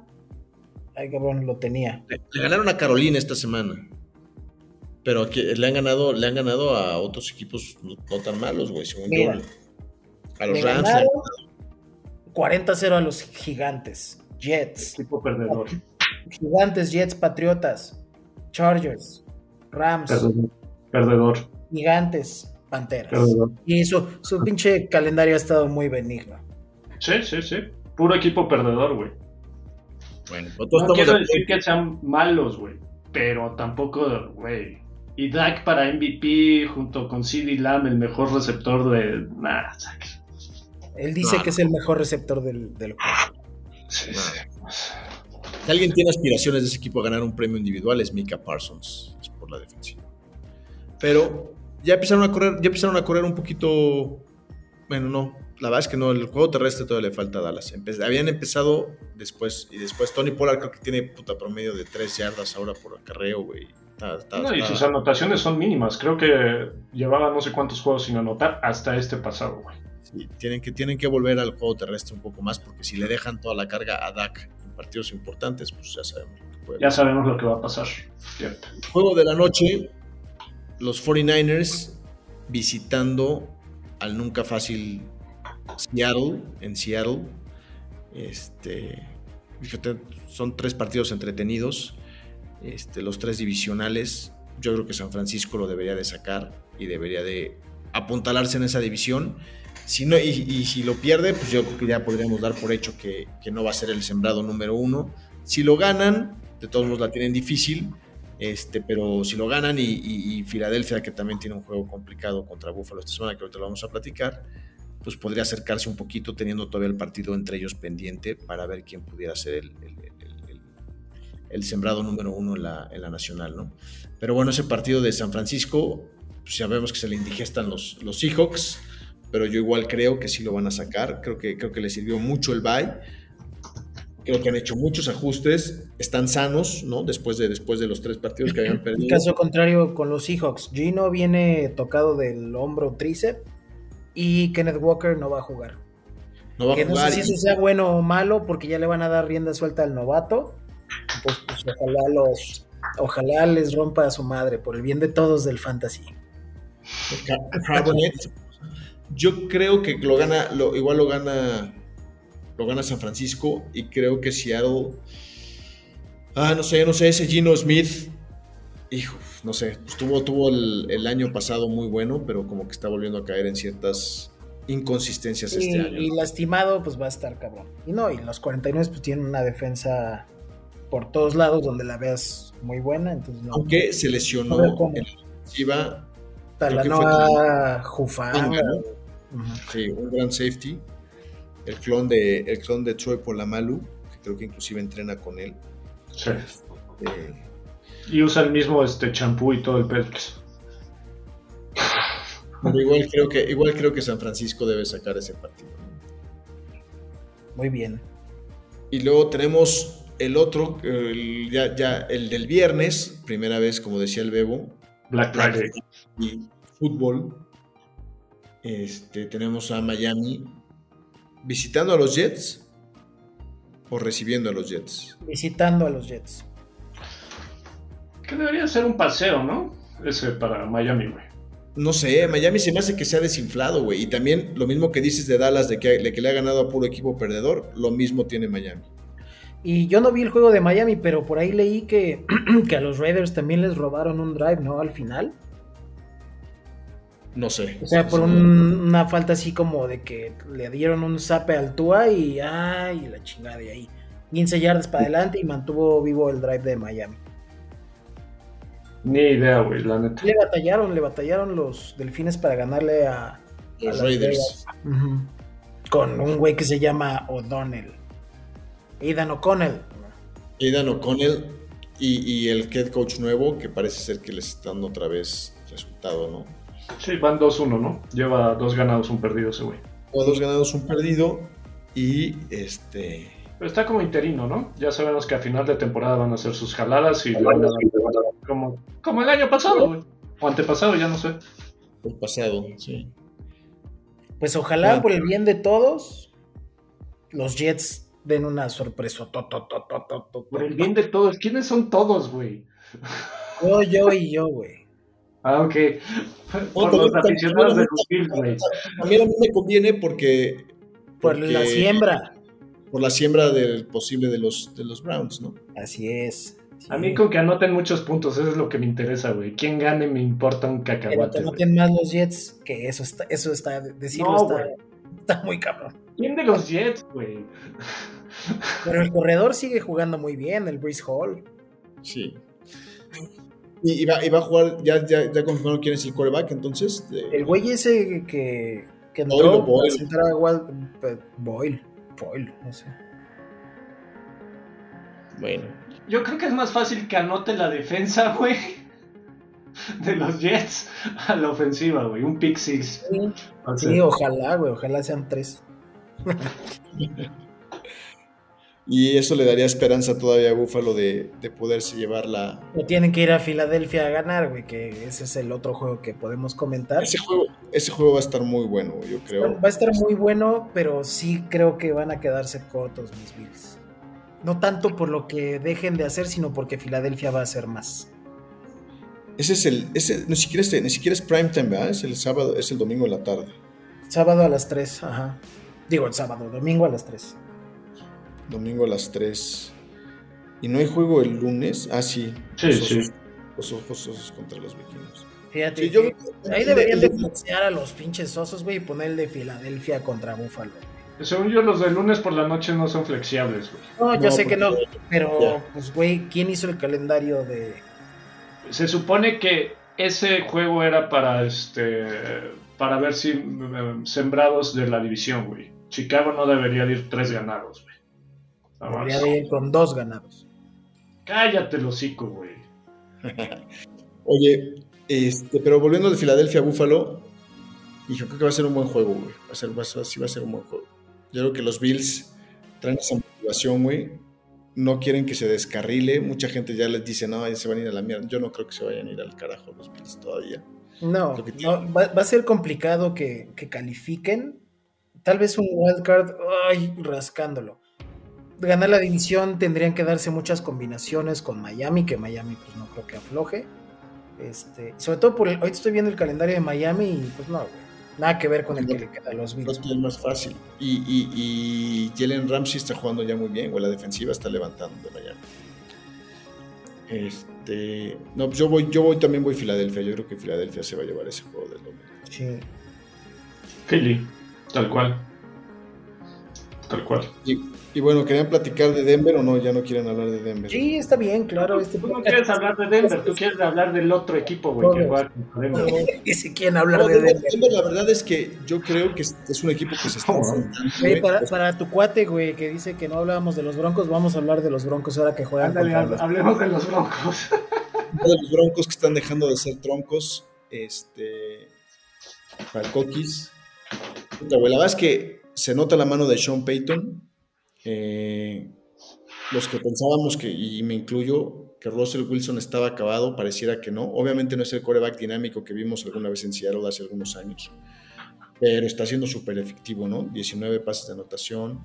Ay, cabrón, lo tenía. Le, le ganaron a Carolina esta semana. Pero aquí le han ganado, le han ganado a otros equipos no, no tan malos, güey, según Mira, yo. A los Rams. le- ganaron 40-0 a los Gigantes, Jets, Equipo perdedor. Gigantes, Jets, Patriotas, Chargers, Rams, Perdedor. Perdedor. Gigantes, Panteras. Perdedor. Y su, su pinche calendario ha estado muy benigno. Sí, sí, sí. Puro equipo perdedor, güey. Bueno, No pues quiero de decir que sean malos, güey. Pero tampoco, güey. Y Dak para MVP junto con CD Lamb, el mejor receptor de. Nah, saque. Él dice que es el mejor receptor del, del juego. Sí, No. sí. Si alguien tiene aspiraciones de ese equipo a ganar un premio individual es Mika Parsons, es por la defensiva. Pero ya empezaron a correr, ya empezaron a correr un poquito. Bueno, no, la verdad es que no, el juego terrestre todavía le falta a Dallas. Empe- habían empezado después, y después Tony Pollard creo que tiene puta promedio de 3 yardas ahora por acarreo, güey. No, y sus anotaciones son mínimas. Creo que llevaba no sé cuántos juegos sin anotar hasta este pasado, güey. sí, tienen, que, tienen que volver al juego terrestre un poco más, porque si le dejan toda la carga a Dak en partidos importantes, pues ya sabemos lo que puede Ya sabemos lo que va a pasar. Cierto. Juego de la noche, los 49ers visitando al nunca fácil Seattle, en Seattle. Este, son tres partidos entretenidos, este, los tres divisionales. Yo creo que San Francisco lo debería de sacar y debería de apuntalarse en esa división. Si no, y, si lo pierde, pues yo creo que ya podríamos dar por hecho que, no va a ser el sembrado número uno. Si lo ganan, de todos modos la tienen difícil. Este, pero si lo ganan y, y- y Filadelfia, que también tiene un juego complicado contra Buffalo esta semana, que ahorita lo vamos a platicar, pues podría acercarse un poquito teniendo todavía el partido entre ellos pendiente para ver quién pudiera ser el, el- el- el- el sembrado número uno en la, en la nacional, ¿no? Pero bueno, ese partido de San Francisco, pues ya vemos que se le indigestan los, los Seahawks, pero yo igual creo que sí lo van a sacar, creo que, creo que le sirvió mucho el bye. Creo que han hecho muchos ajustes, están sanos, ¿no? Después de, después de los tres partidos que habían En (clears throat) perdido. caso contrario con los Seahawks, Gino viene tocado del hombro tríceps y Kenneth Walker no va a jugar. no va a Que no jugar. sé si eso sea bueno o malo porque ya le van a dar rienda suelta al novato. Pues, pues, ojalá los ojalá les rompa a su madre por el bien de todos del fantasy. Yo creo que lo gana, lo, igual lo gana, lo gana San Francisco y creo que Seattle. Ah, no sé, no sé, ese Gino Smith, hijo, no sé, pues tuvo, tuvo el, el año pasado muy bueno, pero como que está volviendo a caer en ciertas, inconsistencias Y, este año. y lastimado, pues va a estar cabrón. Y no, y los 49 pues tienen una defensa por todos lados donde la veas muy buena, entonces no. Aunque se lesionó cómo. en la ofensiva, Talanoa Jufanga. ¿no? Ujú. sí, un gran safety, el clon de, el clon de Troy Polamalu, que creo que inclusive entrena con él. Sí. Eh, Y usa el mismo este champú y todo el pedo. pero igual creo que, igual creo que San Francisco debe sacar ese partido. Muy bien. Y luego tenemos el otro, el, ya, ya el del viernes, primera vez, como decía el Bebo, Black Friday. y fútbol. Este, tenemos a Miami visitando a los Jets o recibiendo a los Jets. Visitando a los Jets. Que debería ser un paseo, ¿no? Ese para Miami, güey. No sé, Miami se me hace que se ha desinflado, güey. Y también lo mismo que dices de Dallas, de que, de que le ha ganado a puro equipo perdedor, lo mismo tiene Miami. Y yo no vi el juego de Miami, pero por ahí leí que, (clears throat) que a los Raiders también les robaron un drive, ¿no? Al final. No sé. O sea, por Sí. un- una falta así como de que le dieron un zape al Tua y ay, la chingada de ahí. 15 yardas para adelante y mantuvo vivo el drive de Miami. Ni idea, güey, la neta. Le batallaron, le batallaron los delfines para ganarle a, Los Raiders. Con un güey que se llama O'Donnell. Aidan O'Connell. Aidan O'Connell y, y el head coach nuevo, que parece ser que les está dando otra vez resultado, ¿no? Sí, van 2-1, ¿no? Lleva dos ganados, un perdido ese güey. O dos ganados, un perdido. Y este. Pero está como interino, ¿no? Ya sabemos que a final de temporada van a hacer sus jaladas y van a como, como el año pasado, güey. O antepasado, ya no sé. El pasado, sí. Pues ojalá por el bien de todos, los Jets den una sorpresa. To, to, to, to, to, to, Por el bien de todos. ¿Quiénes son todos, güey? Yo, yo y yo, güey. Ah, ok. Por los aficionados de los Bills, güey. También a mí me conviene porque. Por porque- la siembra. Por la siembra del posible de los, de los Browns, ¿no? Así es. Sí. A mí con que anoten muchos puntos, eso es lo que me interesa, güey. Quién gane me importa un Pero cacahuate, te güey. noten más los Jets, que eso está, eso está, decirlo No, está, muy cabrón. ¿Quién de los Jets, güey? Pero el corredor sigue jugando muy bien, el Breeze Hall. Sí. Y, y va, y va a jugar, ya, ya, ya confirmaron quién es el quarterback, entonces. de- El güey ese que, que Boyle entró Boyle. para sentar a Wal- eh, Boyle, Boyle, no sé. Bueno. Yo creo que es más fácil que anote la defensa, güey. De los Jets a la ofensiva, güey. Un pick six. Sí, O sí, sea, ojalá, güey, ojalá sean tres. (laughs) Y eso le daría esperanza todavía a Buffalo de, de poderse llevar la. Tienen que ir a Filadelfia a ganar, güey, que ese es el otro juego que podemos comentar. Ese juego, ese juego va a estar muy bueno, yo creo. Va a estar muy bueno, pero sí creo que van a quedarse cortos mis Bills. No tanto por lo que dejen de hacer, sino porque Filadelfia va a hacer más. Ese es el. Ese, ni, siquiera es, ni siquiera es prime time, ¿verdad? Es el sábado, es el domingo en la tarde. Sábado a las 3, ajá. Digo, el sábado, domingo a las 3. Domingo a las 3. ¿Y no hay juego el lunes? Ah, sí. Sí, los sí. osos, Los ojos osos contra los vikingos. Fíjate, Sí, yo ahí deberían de flexear a los pinches osos, güey, y poner el de Filadelfia contra Buffalo. Según yo, los de lunes por la noche no son flexibles, güey. No, yo No, sé que no, pero, Ya. pues, güey, ¿quién hizo el calendario de...? Se supone que ese juego era para este para ver si eh, sembrados de la división, güey. Chicago no debería de ir tres ganados, güey. De ir con dos ganados. Cállate el hocico, güey. (laughs) Oye, este, pero volviendo de Filadelfia a Buffalo, y yo creo que va a ser un buen juego, güey. Va a ser, va a ser- sí va a ser un buen juego. Yo creo que los Bills traen esa motivación, güey. No quieren que se descarrile. Mucha gente ya les dice, no, ya se van a ir a la mierda. Yo no creo que se vayan a ir al carajo los Bills todavía. No, Lo que no, va, va a ser complicado que, que califiquen. Tal vez un wildcard, ay, rascándolo. Ganar la división tendrían que darse muchas combinaciones con Miami, que Miami pues no creo que afloje. Este, sobre todo por el, ahorita estoy viendo el calendario de Miami y pues no, güey. Nada que ver con el que le queda a los Bills. que es más fácil. Y, y, y Jalen Ramsey está jugando ya muy bien, güey. La defensiva está levantando de Miami. Este, no, pues yo voy, yo voy también voy a Filadelfia. Yo creo que Filadelfia se va a llevar ese juego del domingo. Sí. Philly. Tal cual. Tal cual. Y, y bueno, ¿querían platicar de Denver o no? Ya no quieren hablar de Denver. Sí, está bien, claro. Este Tú no quieres hablar de Denver, tú quieres hablar del otro equipo, güey, que juega con Denver. Y si quieren hablar No, de Denver, Denver. Denver, la verdad es que yo creo que es, un equipo que se está (laughs) güey. para, para tu cuate, güey, que dice que no hablábamos de los Broncos, vamos a hablar de los Broncos ahora que juegan Ándale, contra los- hablemos de los Broncos. (laughs) De los broncos que están dejando de ser troncos, este, para el coquis. La verdad es que se nota la mano de Sean Payton. Eh, los que pensábamos que, y me incluyo, que Russell Wilson estaba acabado, pareciera que no. Obviamente no es el coreback dinámico que vimos alguna vez en Seattle hace algunos años, pero está siendo súper efectivo, ¿no? 19 pases de anotación,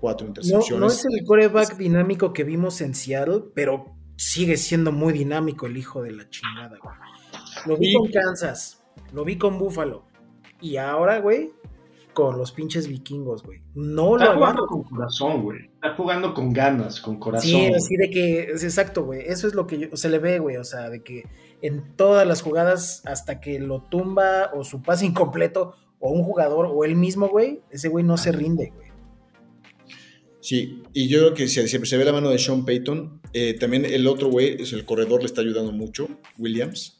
4 No, intercepciones. no es el coreback dinámico que vimos en Seattle, pero sigue siendo muy dinámico el hijo de la chingada, güey. Lo vi con Kansas, lo vi con Buffalo, y ahora, güey, con los pinches vikingos, güey. No lo Está jugando aguanto. con corazón, güey. Está jugando con ganas, con corazón. Sí, así de que, es exacto, güey. Eso es lo que yo- se le ve, güey. O sea, de que en todas las jugadas, hasta que lo tumba o su pase incompleto, o un jugador, o él mismo, güey, ese güey no se rinde, güey. Sí, y yo creo que se, se- se ve la mano de Sean Payton. Eh, también el otro güey, es el corredor, le está ayudando mucho, Williams.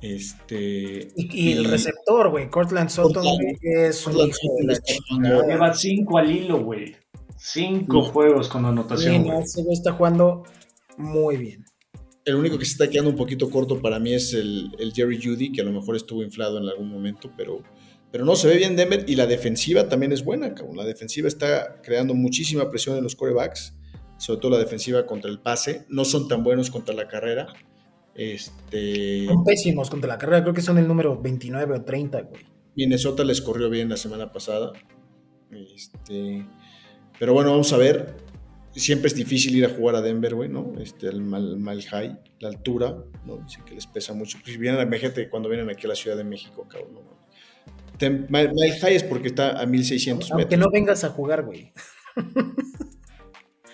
Este. Y, y el receptor, güey, Cortland Sutton, es un hijo de la chingada. Lleva cinco al hilo, güey. Cinco Sí. juegos con Sí, anotación, no, güey. ese güey está jugando muy bien. El único que se está quedando un poquito corto para mí es el, el Jerry Judy, que a lo mejor estuvo inflado en algún momento, pero, pero no, se ve bien Denver y la defensiva también es buena, cabrón. La defensiva está creando muchísima presión en los corebacks, sobre todo la defensiva contra el pase. No son tan buenos contra la carrera. Este, Son pésimos contra la carrera, creo que son el número 29 o 30, güey. Minnesota les corrió bien la semana pasada. Este, pero bueno, vamos a ver. Siempre es difícil ir a jugar a Denver, güey, ¿no? Este, el mal, mal high, la altura, ¿no? Que les pesa mucho. Pues vienen, imagínate cuando vienen aquí a la Ciudad de México, cabrón. ¿no? Mile high es porque está a 1600 Aunque metros. no vengas a jugar, güey. (laughs)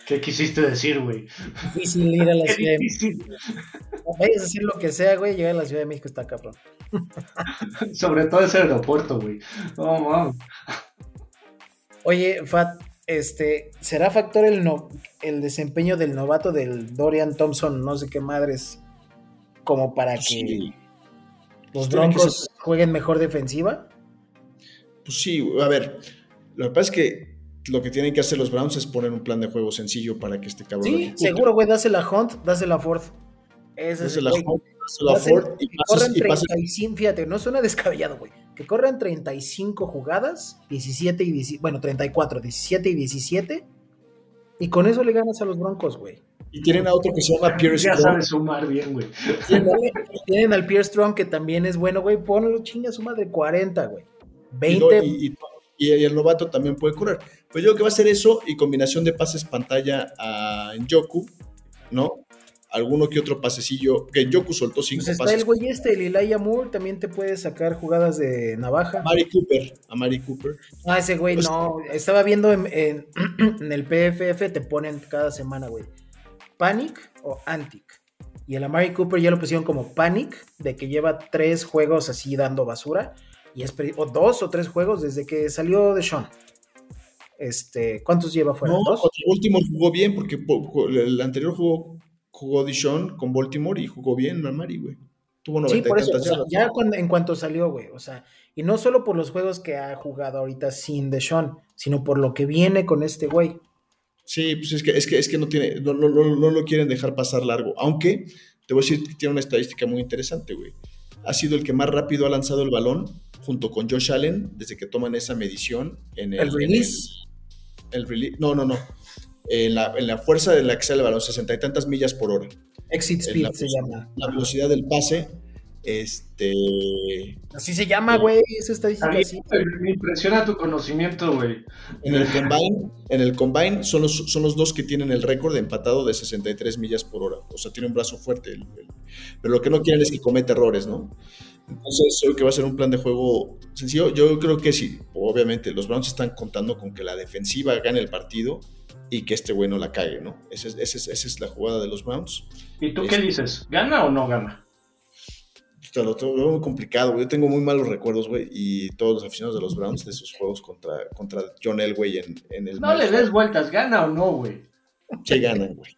¿Qué quisiste decir, güey? Difícil ir a la (laughs) Ciudad de difícil. México. Vayas a hacer lo que sea, güey, llegar a la Ciudad de México está cabrón. (laughs) Sobre todo ese aeropuerto, güey. No, mames. Oye, Fat, este, ¿será factor el, no, el desempeño del novato del Dorian Thompson, no sé qué madres, como para que los Broncos jueguen mejor defensiva? pues sí, güey, a ver. Lo que pasa es que lo que tienen que hacer los Browns es poner un plan de juego sencillo para que este cabrón. Sí, ejecute. seguro, güey, dásela a Hunt, dásela a Ford. Ese es Dásela el güey. Ford, dásela a Ford y que pases- corran y pases 35, fíjate, no suena descabellado, güey. Que corran 35 jugadas, 17 y 17, bueno, 34, 17 y 17. Y con eso le ganas a los Broncos, güey. Y tienen a otro que se llama Pierre Ya sabes sumar bien, güey. Tienen, tienen al Pierre Strong, que también es bueno, güey. Ponlo, chinga su madre, 40, güey. Y, 20. do- y- y- y el novato también puede correr. Pues yo creo que va a ser eso y combinación de pases pantalla a Yoku, ¿no? Alguno que otro pasecillo. Que Yoku soltó cinco pues está pases. el güey este, el Elijah Moore, también te puede sacar jugadas de navaja. Mari Cooper. A Mari Cooper. Ah, ese güey, Pues- no. Estaba viendo en, en- (clears throat) en el PFF, te ponen cada semana, güey. Panic o Antic. Y el Amari Cooper ya lo pusieron como Panic, de que lleva tres juegos así dando basura. Y es o dos o tres juegos desde que salió de Sean. Este, ¿cuántos lleva fuera? No, ¿Dos? Baltimore jugó bien porque po- po- el anterior jugó, jugó Dishon con Baltimore y jugó bien a Mari, güey. Tuvo Sí, 90 por y eso, o sea, ya cuando- en cuanto salió, güey, o sea, y no solo por los juegos que ha jugado ahorita sin Deshaun, sino por lo que viene con este güey. Sí, pues es que, es que, es que no, tiene, no, no- no- no lo quieren dejar pasar largo. Aunque te voy a decir que tiene una estadística muy interesante, güey. Ha sido el que más rápido ha lanzado el balón junto con Josh Allen desde que toman esa medición en el, El en release. El, el release. No, no, no. En la, en la fuerza de la que sale el balón, sesenta y tantas millas por hora. Exit Speed la, se llama. la velocidad del pase, este, Así se llama, güey, esa estadística A mí así. me impresiona tu conocimiento, güey. En el combine, en el combine son, los, son los dos que tienen el récord de empatado de 63 millas por hora. O sea, tiene un brazo fuerte. el- el- pero lo que no quieren es que cometa errores, ¿no? Entonces, creo que va a ser un plan de juego sencillo. Yo creo que sí, obviamente, los Browns están contando con que la defensiva gane el partido y que este güey no la cague, ¿no? Esa es, esa es- esa es la jugada de los Browns. ¿Y tú qué Este- dices? ¿Gana o no gana? Lo, lo veo muy complicado, güey. Yo tengo muy malos recuerdos, güey, y todos los aficionados de los Browns de esos juegos contra, contra John Elway en, en el. No le des vueltas, gana o no, güey. Sí ganan, güey.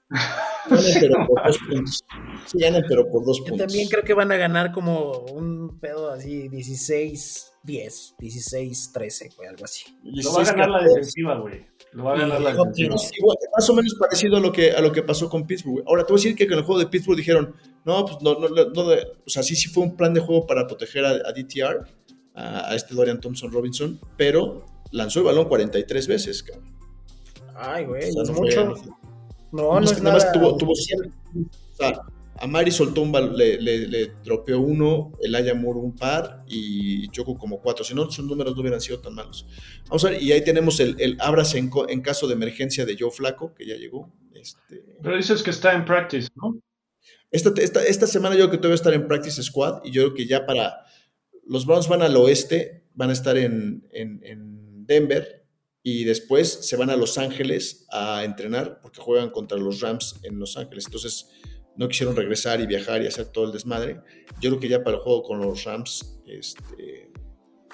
Ganan, pero (laughs) por dos puntos. Sí ganan, pero por dos Yo puntos. también creo que van a ganar como un pedo así, 16, 10, 16, 13, güey, algo así. Lo va a ganar la defensiva, güey. Lo va a ganar la defensiva. Más o menos parecido a lo que a lo que pasó con Pittsburgh. güey. Ahora te voy a decir que con el juego de Pittsburgh dijeron, no, pues no, no, no, o sea, sí, sí fue un plan de juego para proteger a, a DTR, a, a este Dorian Thompson Robinson, pero lanzó el balón 43 veces, cabrón. Ay, güey, O sea, es no fue- mucho. no fue- No, no es nada más tuvo, tuvo cien- o sea, a Mari soltó un le, le, le dropeó uno, el Moore un par y Choco como cuatro. Si no, sus números no hubieran sido tan malos. Vamos a ver, y ahí tenemos el, el ábrase en, en caso de emergencia de Joe Flaco, que ya llegó. Este, Pero dices que está en practice, ¿no? esta, esta, esta semana yo creo que todavía estar en Practice Squad y yo creo que ya para los Browns van al oeste, van a estar en, en- en Denver y después se van a Los Ángeles a entrenar porque juegan contra los Rams en Los Ángeles. Entonces no quisieron regresar y viajar y hacer todo el desmadre. Yo creo que ya para el juego con los Rams este,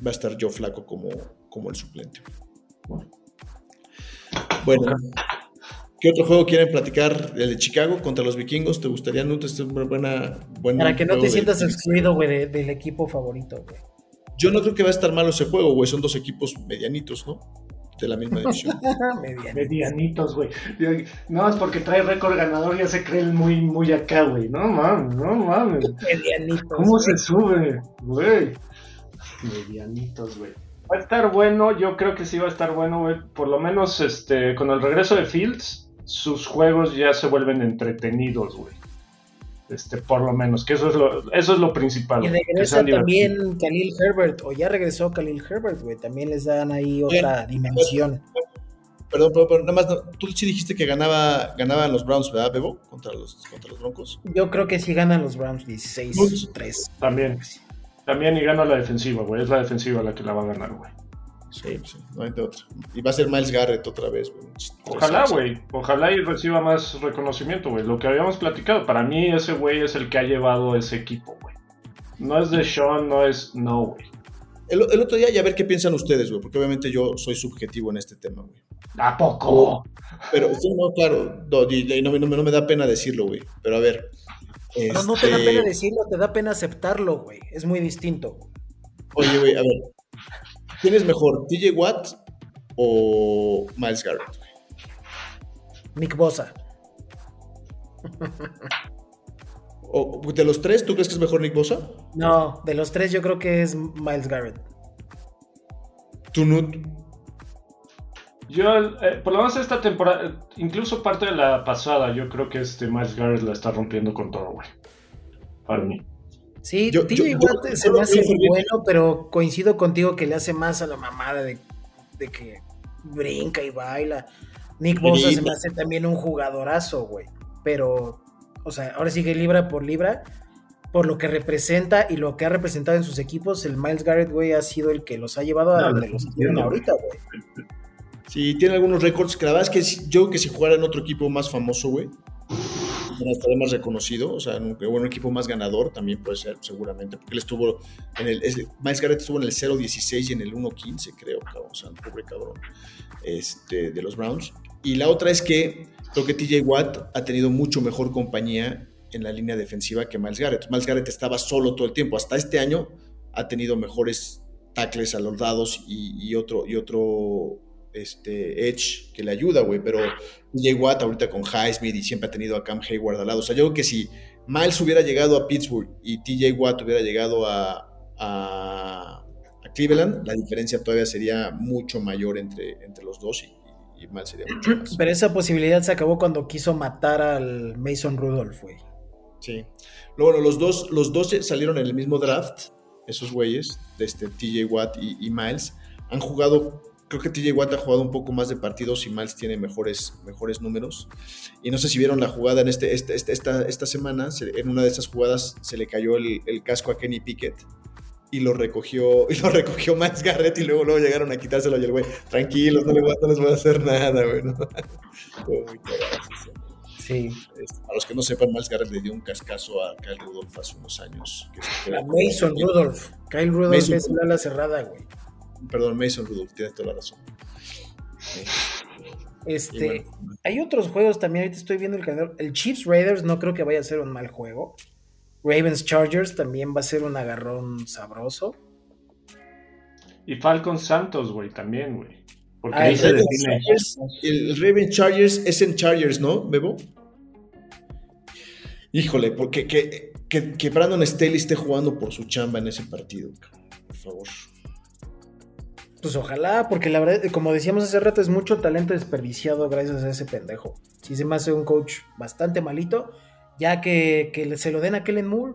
va a estar Joe Flaco como, como el suplente. Bueno. ¿Qué otro juego quieren platicar? El de Chicago contra los vikingos. ¿Te gustaría, Nut? Este es una buena, buen Para que no te de- sientas excluido, güey, de- del equipo favorito, güey. Yo no creo que va a estar malo ese juego, güey. Son dos equipos medianitos, ¿no? De la misma división. (laughs) Medianitos, güey. No, es porque trae récord ganador, ya se cree muy, muy acá, güey. No mames, no mames. Medianitos, ¿Cómo se sube, güey? Medianitos, güey. Va a estar bueno, yo creo que sí va a estar bueno, güey. Por lo menos este, con el regreso de Fields, sus juegos ya se vuelven entretenidos, güey. Este, por lo menos, que eso es lo, eso es lo principal. Y regresa también Khalil Herbert, o ya regresó Khalil Herbert, güey. También les dan ahí otra dimensión. perdón, perdón, perdón, nada más. no, Tú sí dijiste que ganaba, ganaban los Browns, ¿verdad, Bebo? Contra los, contra los Broncos. Yo creo que sí ganan los Browns 16-3. También. También y gana la defensiva, güey. Es la defensiva la que la va a ganar, güey. Sí, sí, no hay de otra. Y va a ser Miles Garrett otra vez, güey. Ojalá, güey. Ojalá y reciba más reconocimiento, güey. Lo que habíamos platicado. Para mí, ese güey es el que ha llevado ese equipo, güey. No es de Sean, no es. No, güey. El, el otro día, y a ver qué piensan ustedes, güey, porque obviamente yo soy subjetivo en este tema, güey. ¿A poco? Pero, sí, no, claro, no, y- no, me- no me- no me da pena decirlo, güey. Pero a ver. No, no te da este, pena decirlo, te da pena aceptarlo, güey. Es muy distinto. Oye, güey, a ver. ¿Quién es mejor, TJ Watt o Miles Garrett? Nick Bosa. O, de los tres, ¿tú crees que es mejor Nick Bosa? No, de los tres yo creo que es Miles Garrett. ¿Tú, Nut? Yo, eh, por lo menos esta temporada, incluso parte de la pasada, yo creo que este Miles Garrett la está rompiendo con todo, güey. Para mí. Sí, Yo- TJ Watt se yo me hace bueno, pero coincido contigo que le hace más a la mamada de, de que brinca y baila. Nick Bosa se me hace también un jugadorazo, güey. Pero, o sea, ahora sí que libra por libra, por lo que representa y lo que ha representado en sus equipos, el Miles Garrett, güey, ha sido el que los ha llevado a donde los tienen ahorita, güey. Sí, tiene algunos récords que la verdad es que yo creo que si jugara en otro equipo más famoso, güey, estaría más reconocido, o sea, un, equipo más ganador también puede ser, seguramente, porque él estuvo en el, es- Miles Garrett estuvo en el 0-16 y en el 1-15, creo, cabrón, o sea, un pobre cabrón, este, de los Browns. Y la otra es que creo que TJ Watt ha tenido mucho mejor compañía en la línea defensiva que Miles Garrett. Miles Garrett estaba solo todo el tiempo, hasta este año ha tenido mejores tackles a los lados y, y otro, y otro este, Edge que le ayuda, güey. Pero TJ Watt ahorita con Highsmith y siempre ha tenido a Cam Hayward al lado. O sea, yo creo que si Miles hubiera llegado a Pittsburgh y TJ Watt hubiera llegado a, a, a Cleveland, la diferencia todavía sería mucho mayor entre, entre los dos y, y Miles sería mucho más. Pero esa posibilidad se acabó cuando quiso matar al Mason Rudolph, güey. Sí. Luego, bueno, los dos, los dos salieron en el mismo draft, esos güeyes, de este TJ Watt y, y Miles. Han jugado, creo que TJ Watt ha jugado un poco más de partidos y Miles tiene mejores, mejores números. Y no sé si vieron la jugada en este, este- este- esta, esta semana, se- en una de esas jugadas se le cayó el, el casco a Kenny Pickett. Y lo recogió, (laughs) y lo recogió Miles Garrett y luego, luego llegaron a quitárselo y el güey, tranquilos, no, a- no les voy a hacer nada, güey. (laughs) sí, para los que no sepan, Miles Garrett le dio un cascazo a Kyle Rudolph hace unos años. que A Mason Rudolph. Kyle Rudolph Mason es la ala cerrada, güey. Perdón, Mason Rudolph, tiene toda la razón. Este, bueno, hay otros juegos también, ahorita estoy viendo el calendario. El Chiefs Raiders no creo que vaya a ser un mal juego. Ravens Chargers también va a ser un agarrón sabroso. Y Falcon Santos, güey, también, güey. Porque Ah, ahí el se Ravens define. Chargers, el Raven Chargers es en Chargers, ¿no, Bebo? Híjole, porque que, que, que Brandon Staley esté jugando por su chamba en ese partido, por favor. Pues ojalá, porque la verdad, como decíamos hace rato, es mucho talento desperdiciado gracias a ese pendejo. Sí se me hace un coach bastante malito, ya que, que se lo den a Kellen Moore.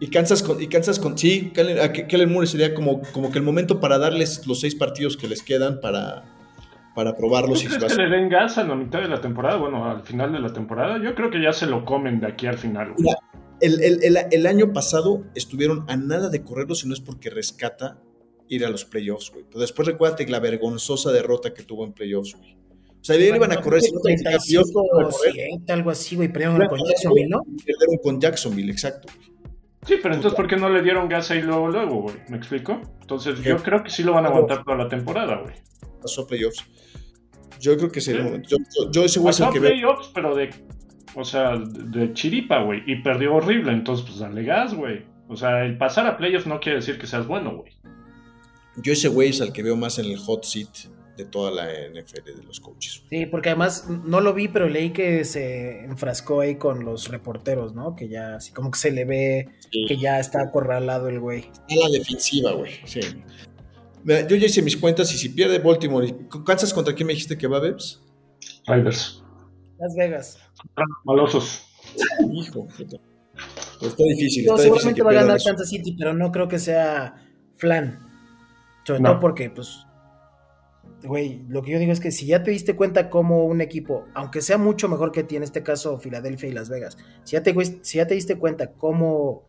Y Kansas con, y Kansas con sí, Kellen, a Kellen Moore sería como, como que el momento para darles los seis partidos que les quedan para, para ¿Tú probarlos y crees que le den gas a la mitad de la temporada? Bueno, al final de la temporada. Yo creo que ya se lo comen de aquí al final. Mira, el, el- el- el año pasado estuvieron a nada de correrlos si no es porque rescata ir a los playoffs, güey. Pero después recuérdate la vergonzosa derrota que tuvo en playoffs, güey. O sea, ya iban a correr si no calificaban playoffs, 35 iban a correr. 7, algo así, güey, perdieron con Jacksonville, ¿no? Perdieron con Jacksonville, exacto. güey. Sí, pero entonces, ¿por qué no le dieron gas ahí luego, luego, güey? ¿Me explico? Entonces, yo creo que sí lo van a aguantar toda la temporada, güey. Pasó a playoffs. Yo creo que sería el Sí. momento. Yo, yo, yo ese güey es Pasó el a que veo. playoffs, pero de. O sea, de chiripa, güey. Y perdió horrible. Entonces, pues dale gas, güey. O sea, el pasar a playoffs no quiere decir que seas bueno, güey. Yo ese güey es el que veo más en el hot seat de toda la NFL de los coaches. Sí, porque además no lo vi, pero leí que se enfrascó ahí con los reporteros, ¿no? Que ya, así como que se le ve que ya está acorralado el güey. A la defensiva, güey. Sí. Mira, yo ya hice mis cuentas y si pierde Baltimore. y- ¿Kansas contra quién me dijiste que va, Bebs? Raiders. Las Vegas. Malosos. (laughs) Hijo, puta. Pues está difícil. No, está difícil seguramente que va a ganar. Kansas City, pero no creo que sea flan. Sobre No. todo porque, pues, güey, lo que yo digo es que si ya te diste cuenta cómo un equipo, aunque sea mucho mejor que ti, en este caso Filadelfia y Las Vegas, si ya te, güey, si ya te diste cuenta cómo,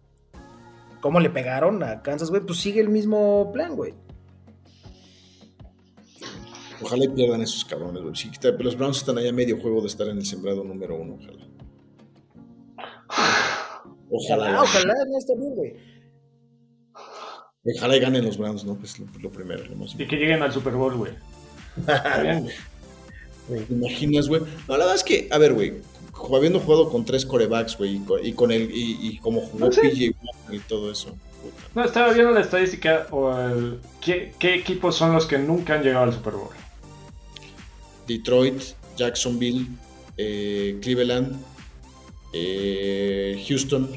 cómo le pegaron a Kansas, güey, pues sigue el mismo plan, güey. Ojalá y pierdan esos cabrones, güey. Sí, está- los Browns están allá a medio juego de estar en el sembrado número uno, ojalá. Ojalá. Ojalá, ojalá, no está bien, güey. Ojalá y ganen los Browns, ¿no? Pues lo, lo primero, lo más Y que lleguen al Super Bowl, (laughs) güey. ¿Te imaginas, güey? No, la verdad es que, a ver, güey, habiendo jugado con tres corebacks, güey, y con, el, y, y como jugó No sé. PJ y todo eso. puta. No, estaba viendo la estadística o el, ¿qué, qué equipos son los que nunca han llegado al Super Bowl. Detroit, Jacksonville, eh, Cleveland, eh, Houston.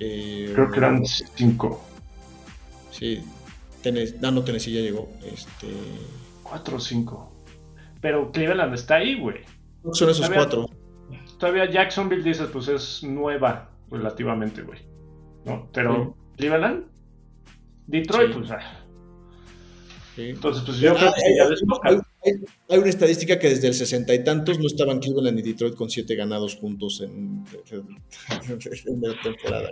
eh, Creo que eran cinco. Sí, no, Tennessee ya llegó. Este, Cuatro o cinco. Pero Cleveland está ahí, güey. son esos A ver. cuatro. Todavía Jacksonville dices, pues es nueva relativamente, güey. ¿No? Pero Cleveland, Detroit, Sí. pues. ah. Sí. Entonces, pues yo Ah, creo que hay, ya hay- hay- hay una estadística que desde el sesenta y tantos no estaban Cleveland y Detroit con siete ganados juntos en, (laughs) en la temporada.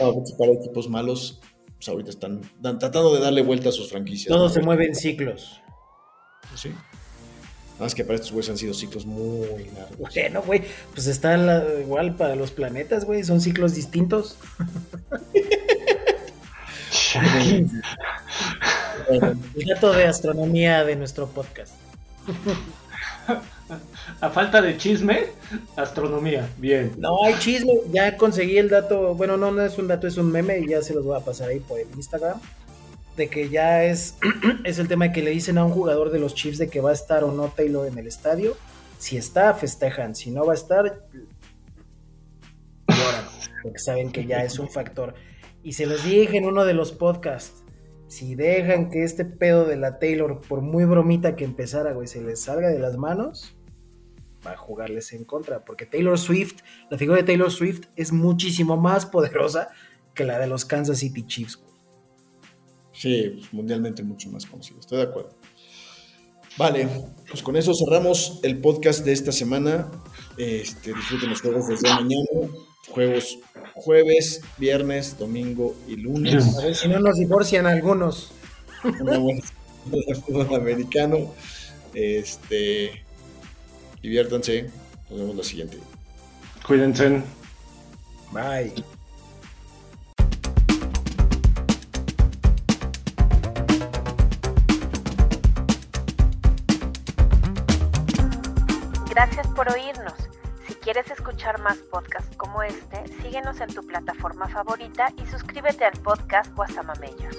No, porque para equipos malos, pues ahorita están tratando de darle vuelta a sus franquicias. Todo ¿no? se mueve en ciclos. Sí. Nada más que para estos güeyes han sido ciclos muy largos. Bueno, güey, pues está la- igual para los planetas, güey, son ciclos distintos. Bueno, (laughs) El dato de astronomía de nuestro podcast. (laughs) (laughs) A falta de chisme, astronomía. Bien. No hay chisme, ya conseguí el dato, bueno, no, no es un dato, es un meme y ya se los voy a pasar ahí por el Instagram, de que ya es, (clears throat) es el tema que le dicen a un jugador de los Chiefs de que va a estar o no Taylor en el estadio. Si está, festejan, si no va a estar, lloran, porque saben que ya es un factor. Y se los dije en uno de los podcasts, si dejan que este pedo de la Taylor, por muy bromita que empezara, güey, se les salga de las manos, jugarles en contra, porque Taylor Swift, la figura de Taylor Swift es muchísimo más poderosa que la de los Kansas City Chiefs. güey. Sí, mundialmente mucho más conocido. Estoy de acuerdo. Vale, pues con eso cerramos el podcast de esta semana. Este, disfruten los juegos desde mañana. Juegos jueves, viernes, domingo y lunes. (clears throat) A ver si no nos divorcian algunos. Una buena (laughs) de fútbol americano. Este, Diviértanse. Nos vemos la siguiente. Cuídense. Bye. Gracias por oírnos. Si quieres escuchar más podcasts como este, síguenos en tu plataforma favorita y suscríbete al podcast Guasamamellos.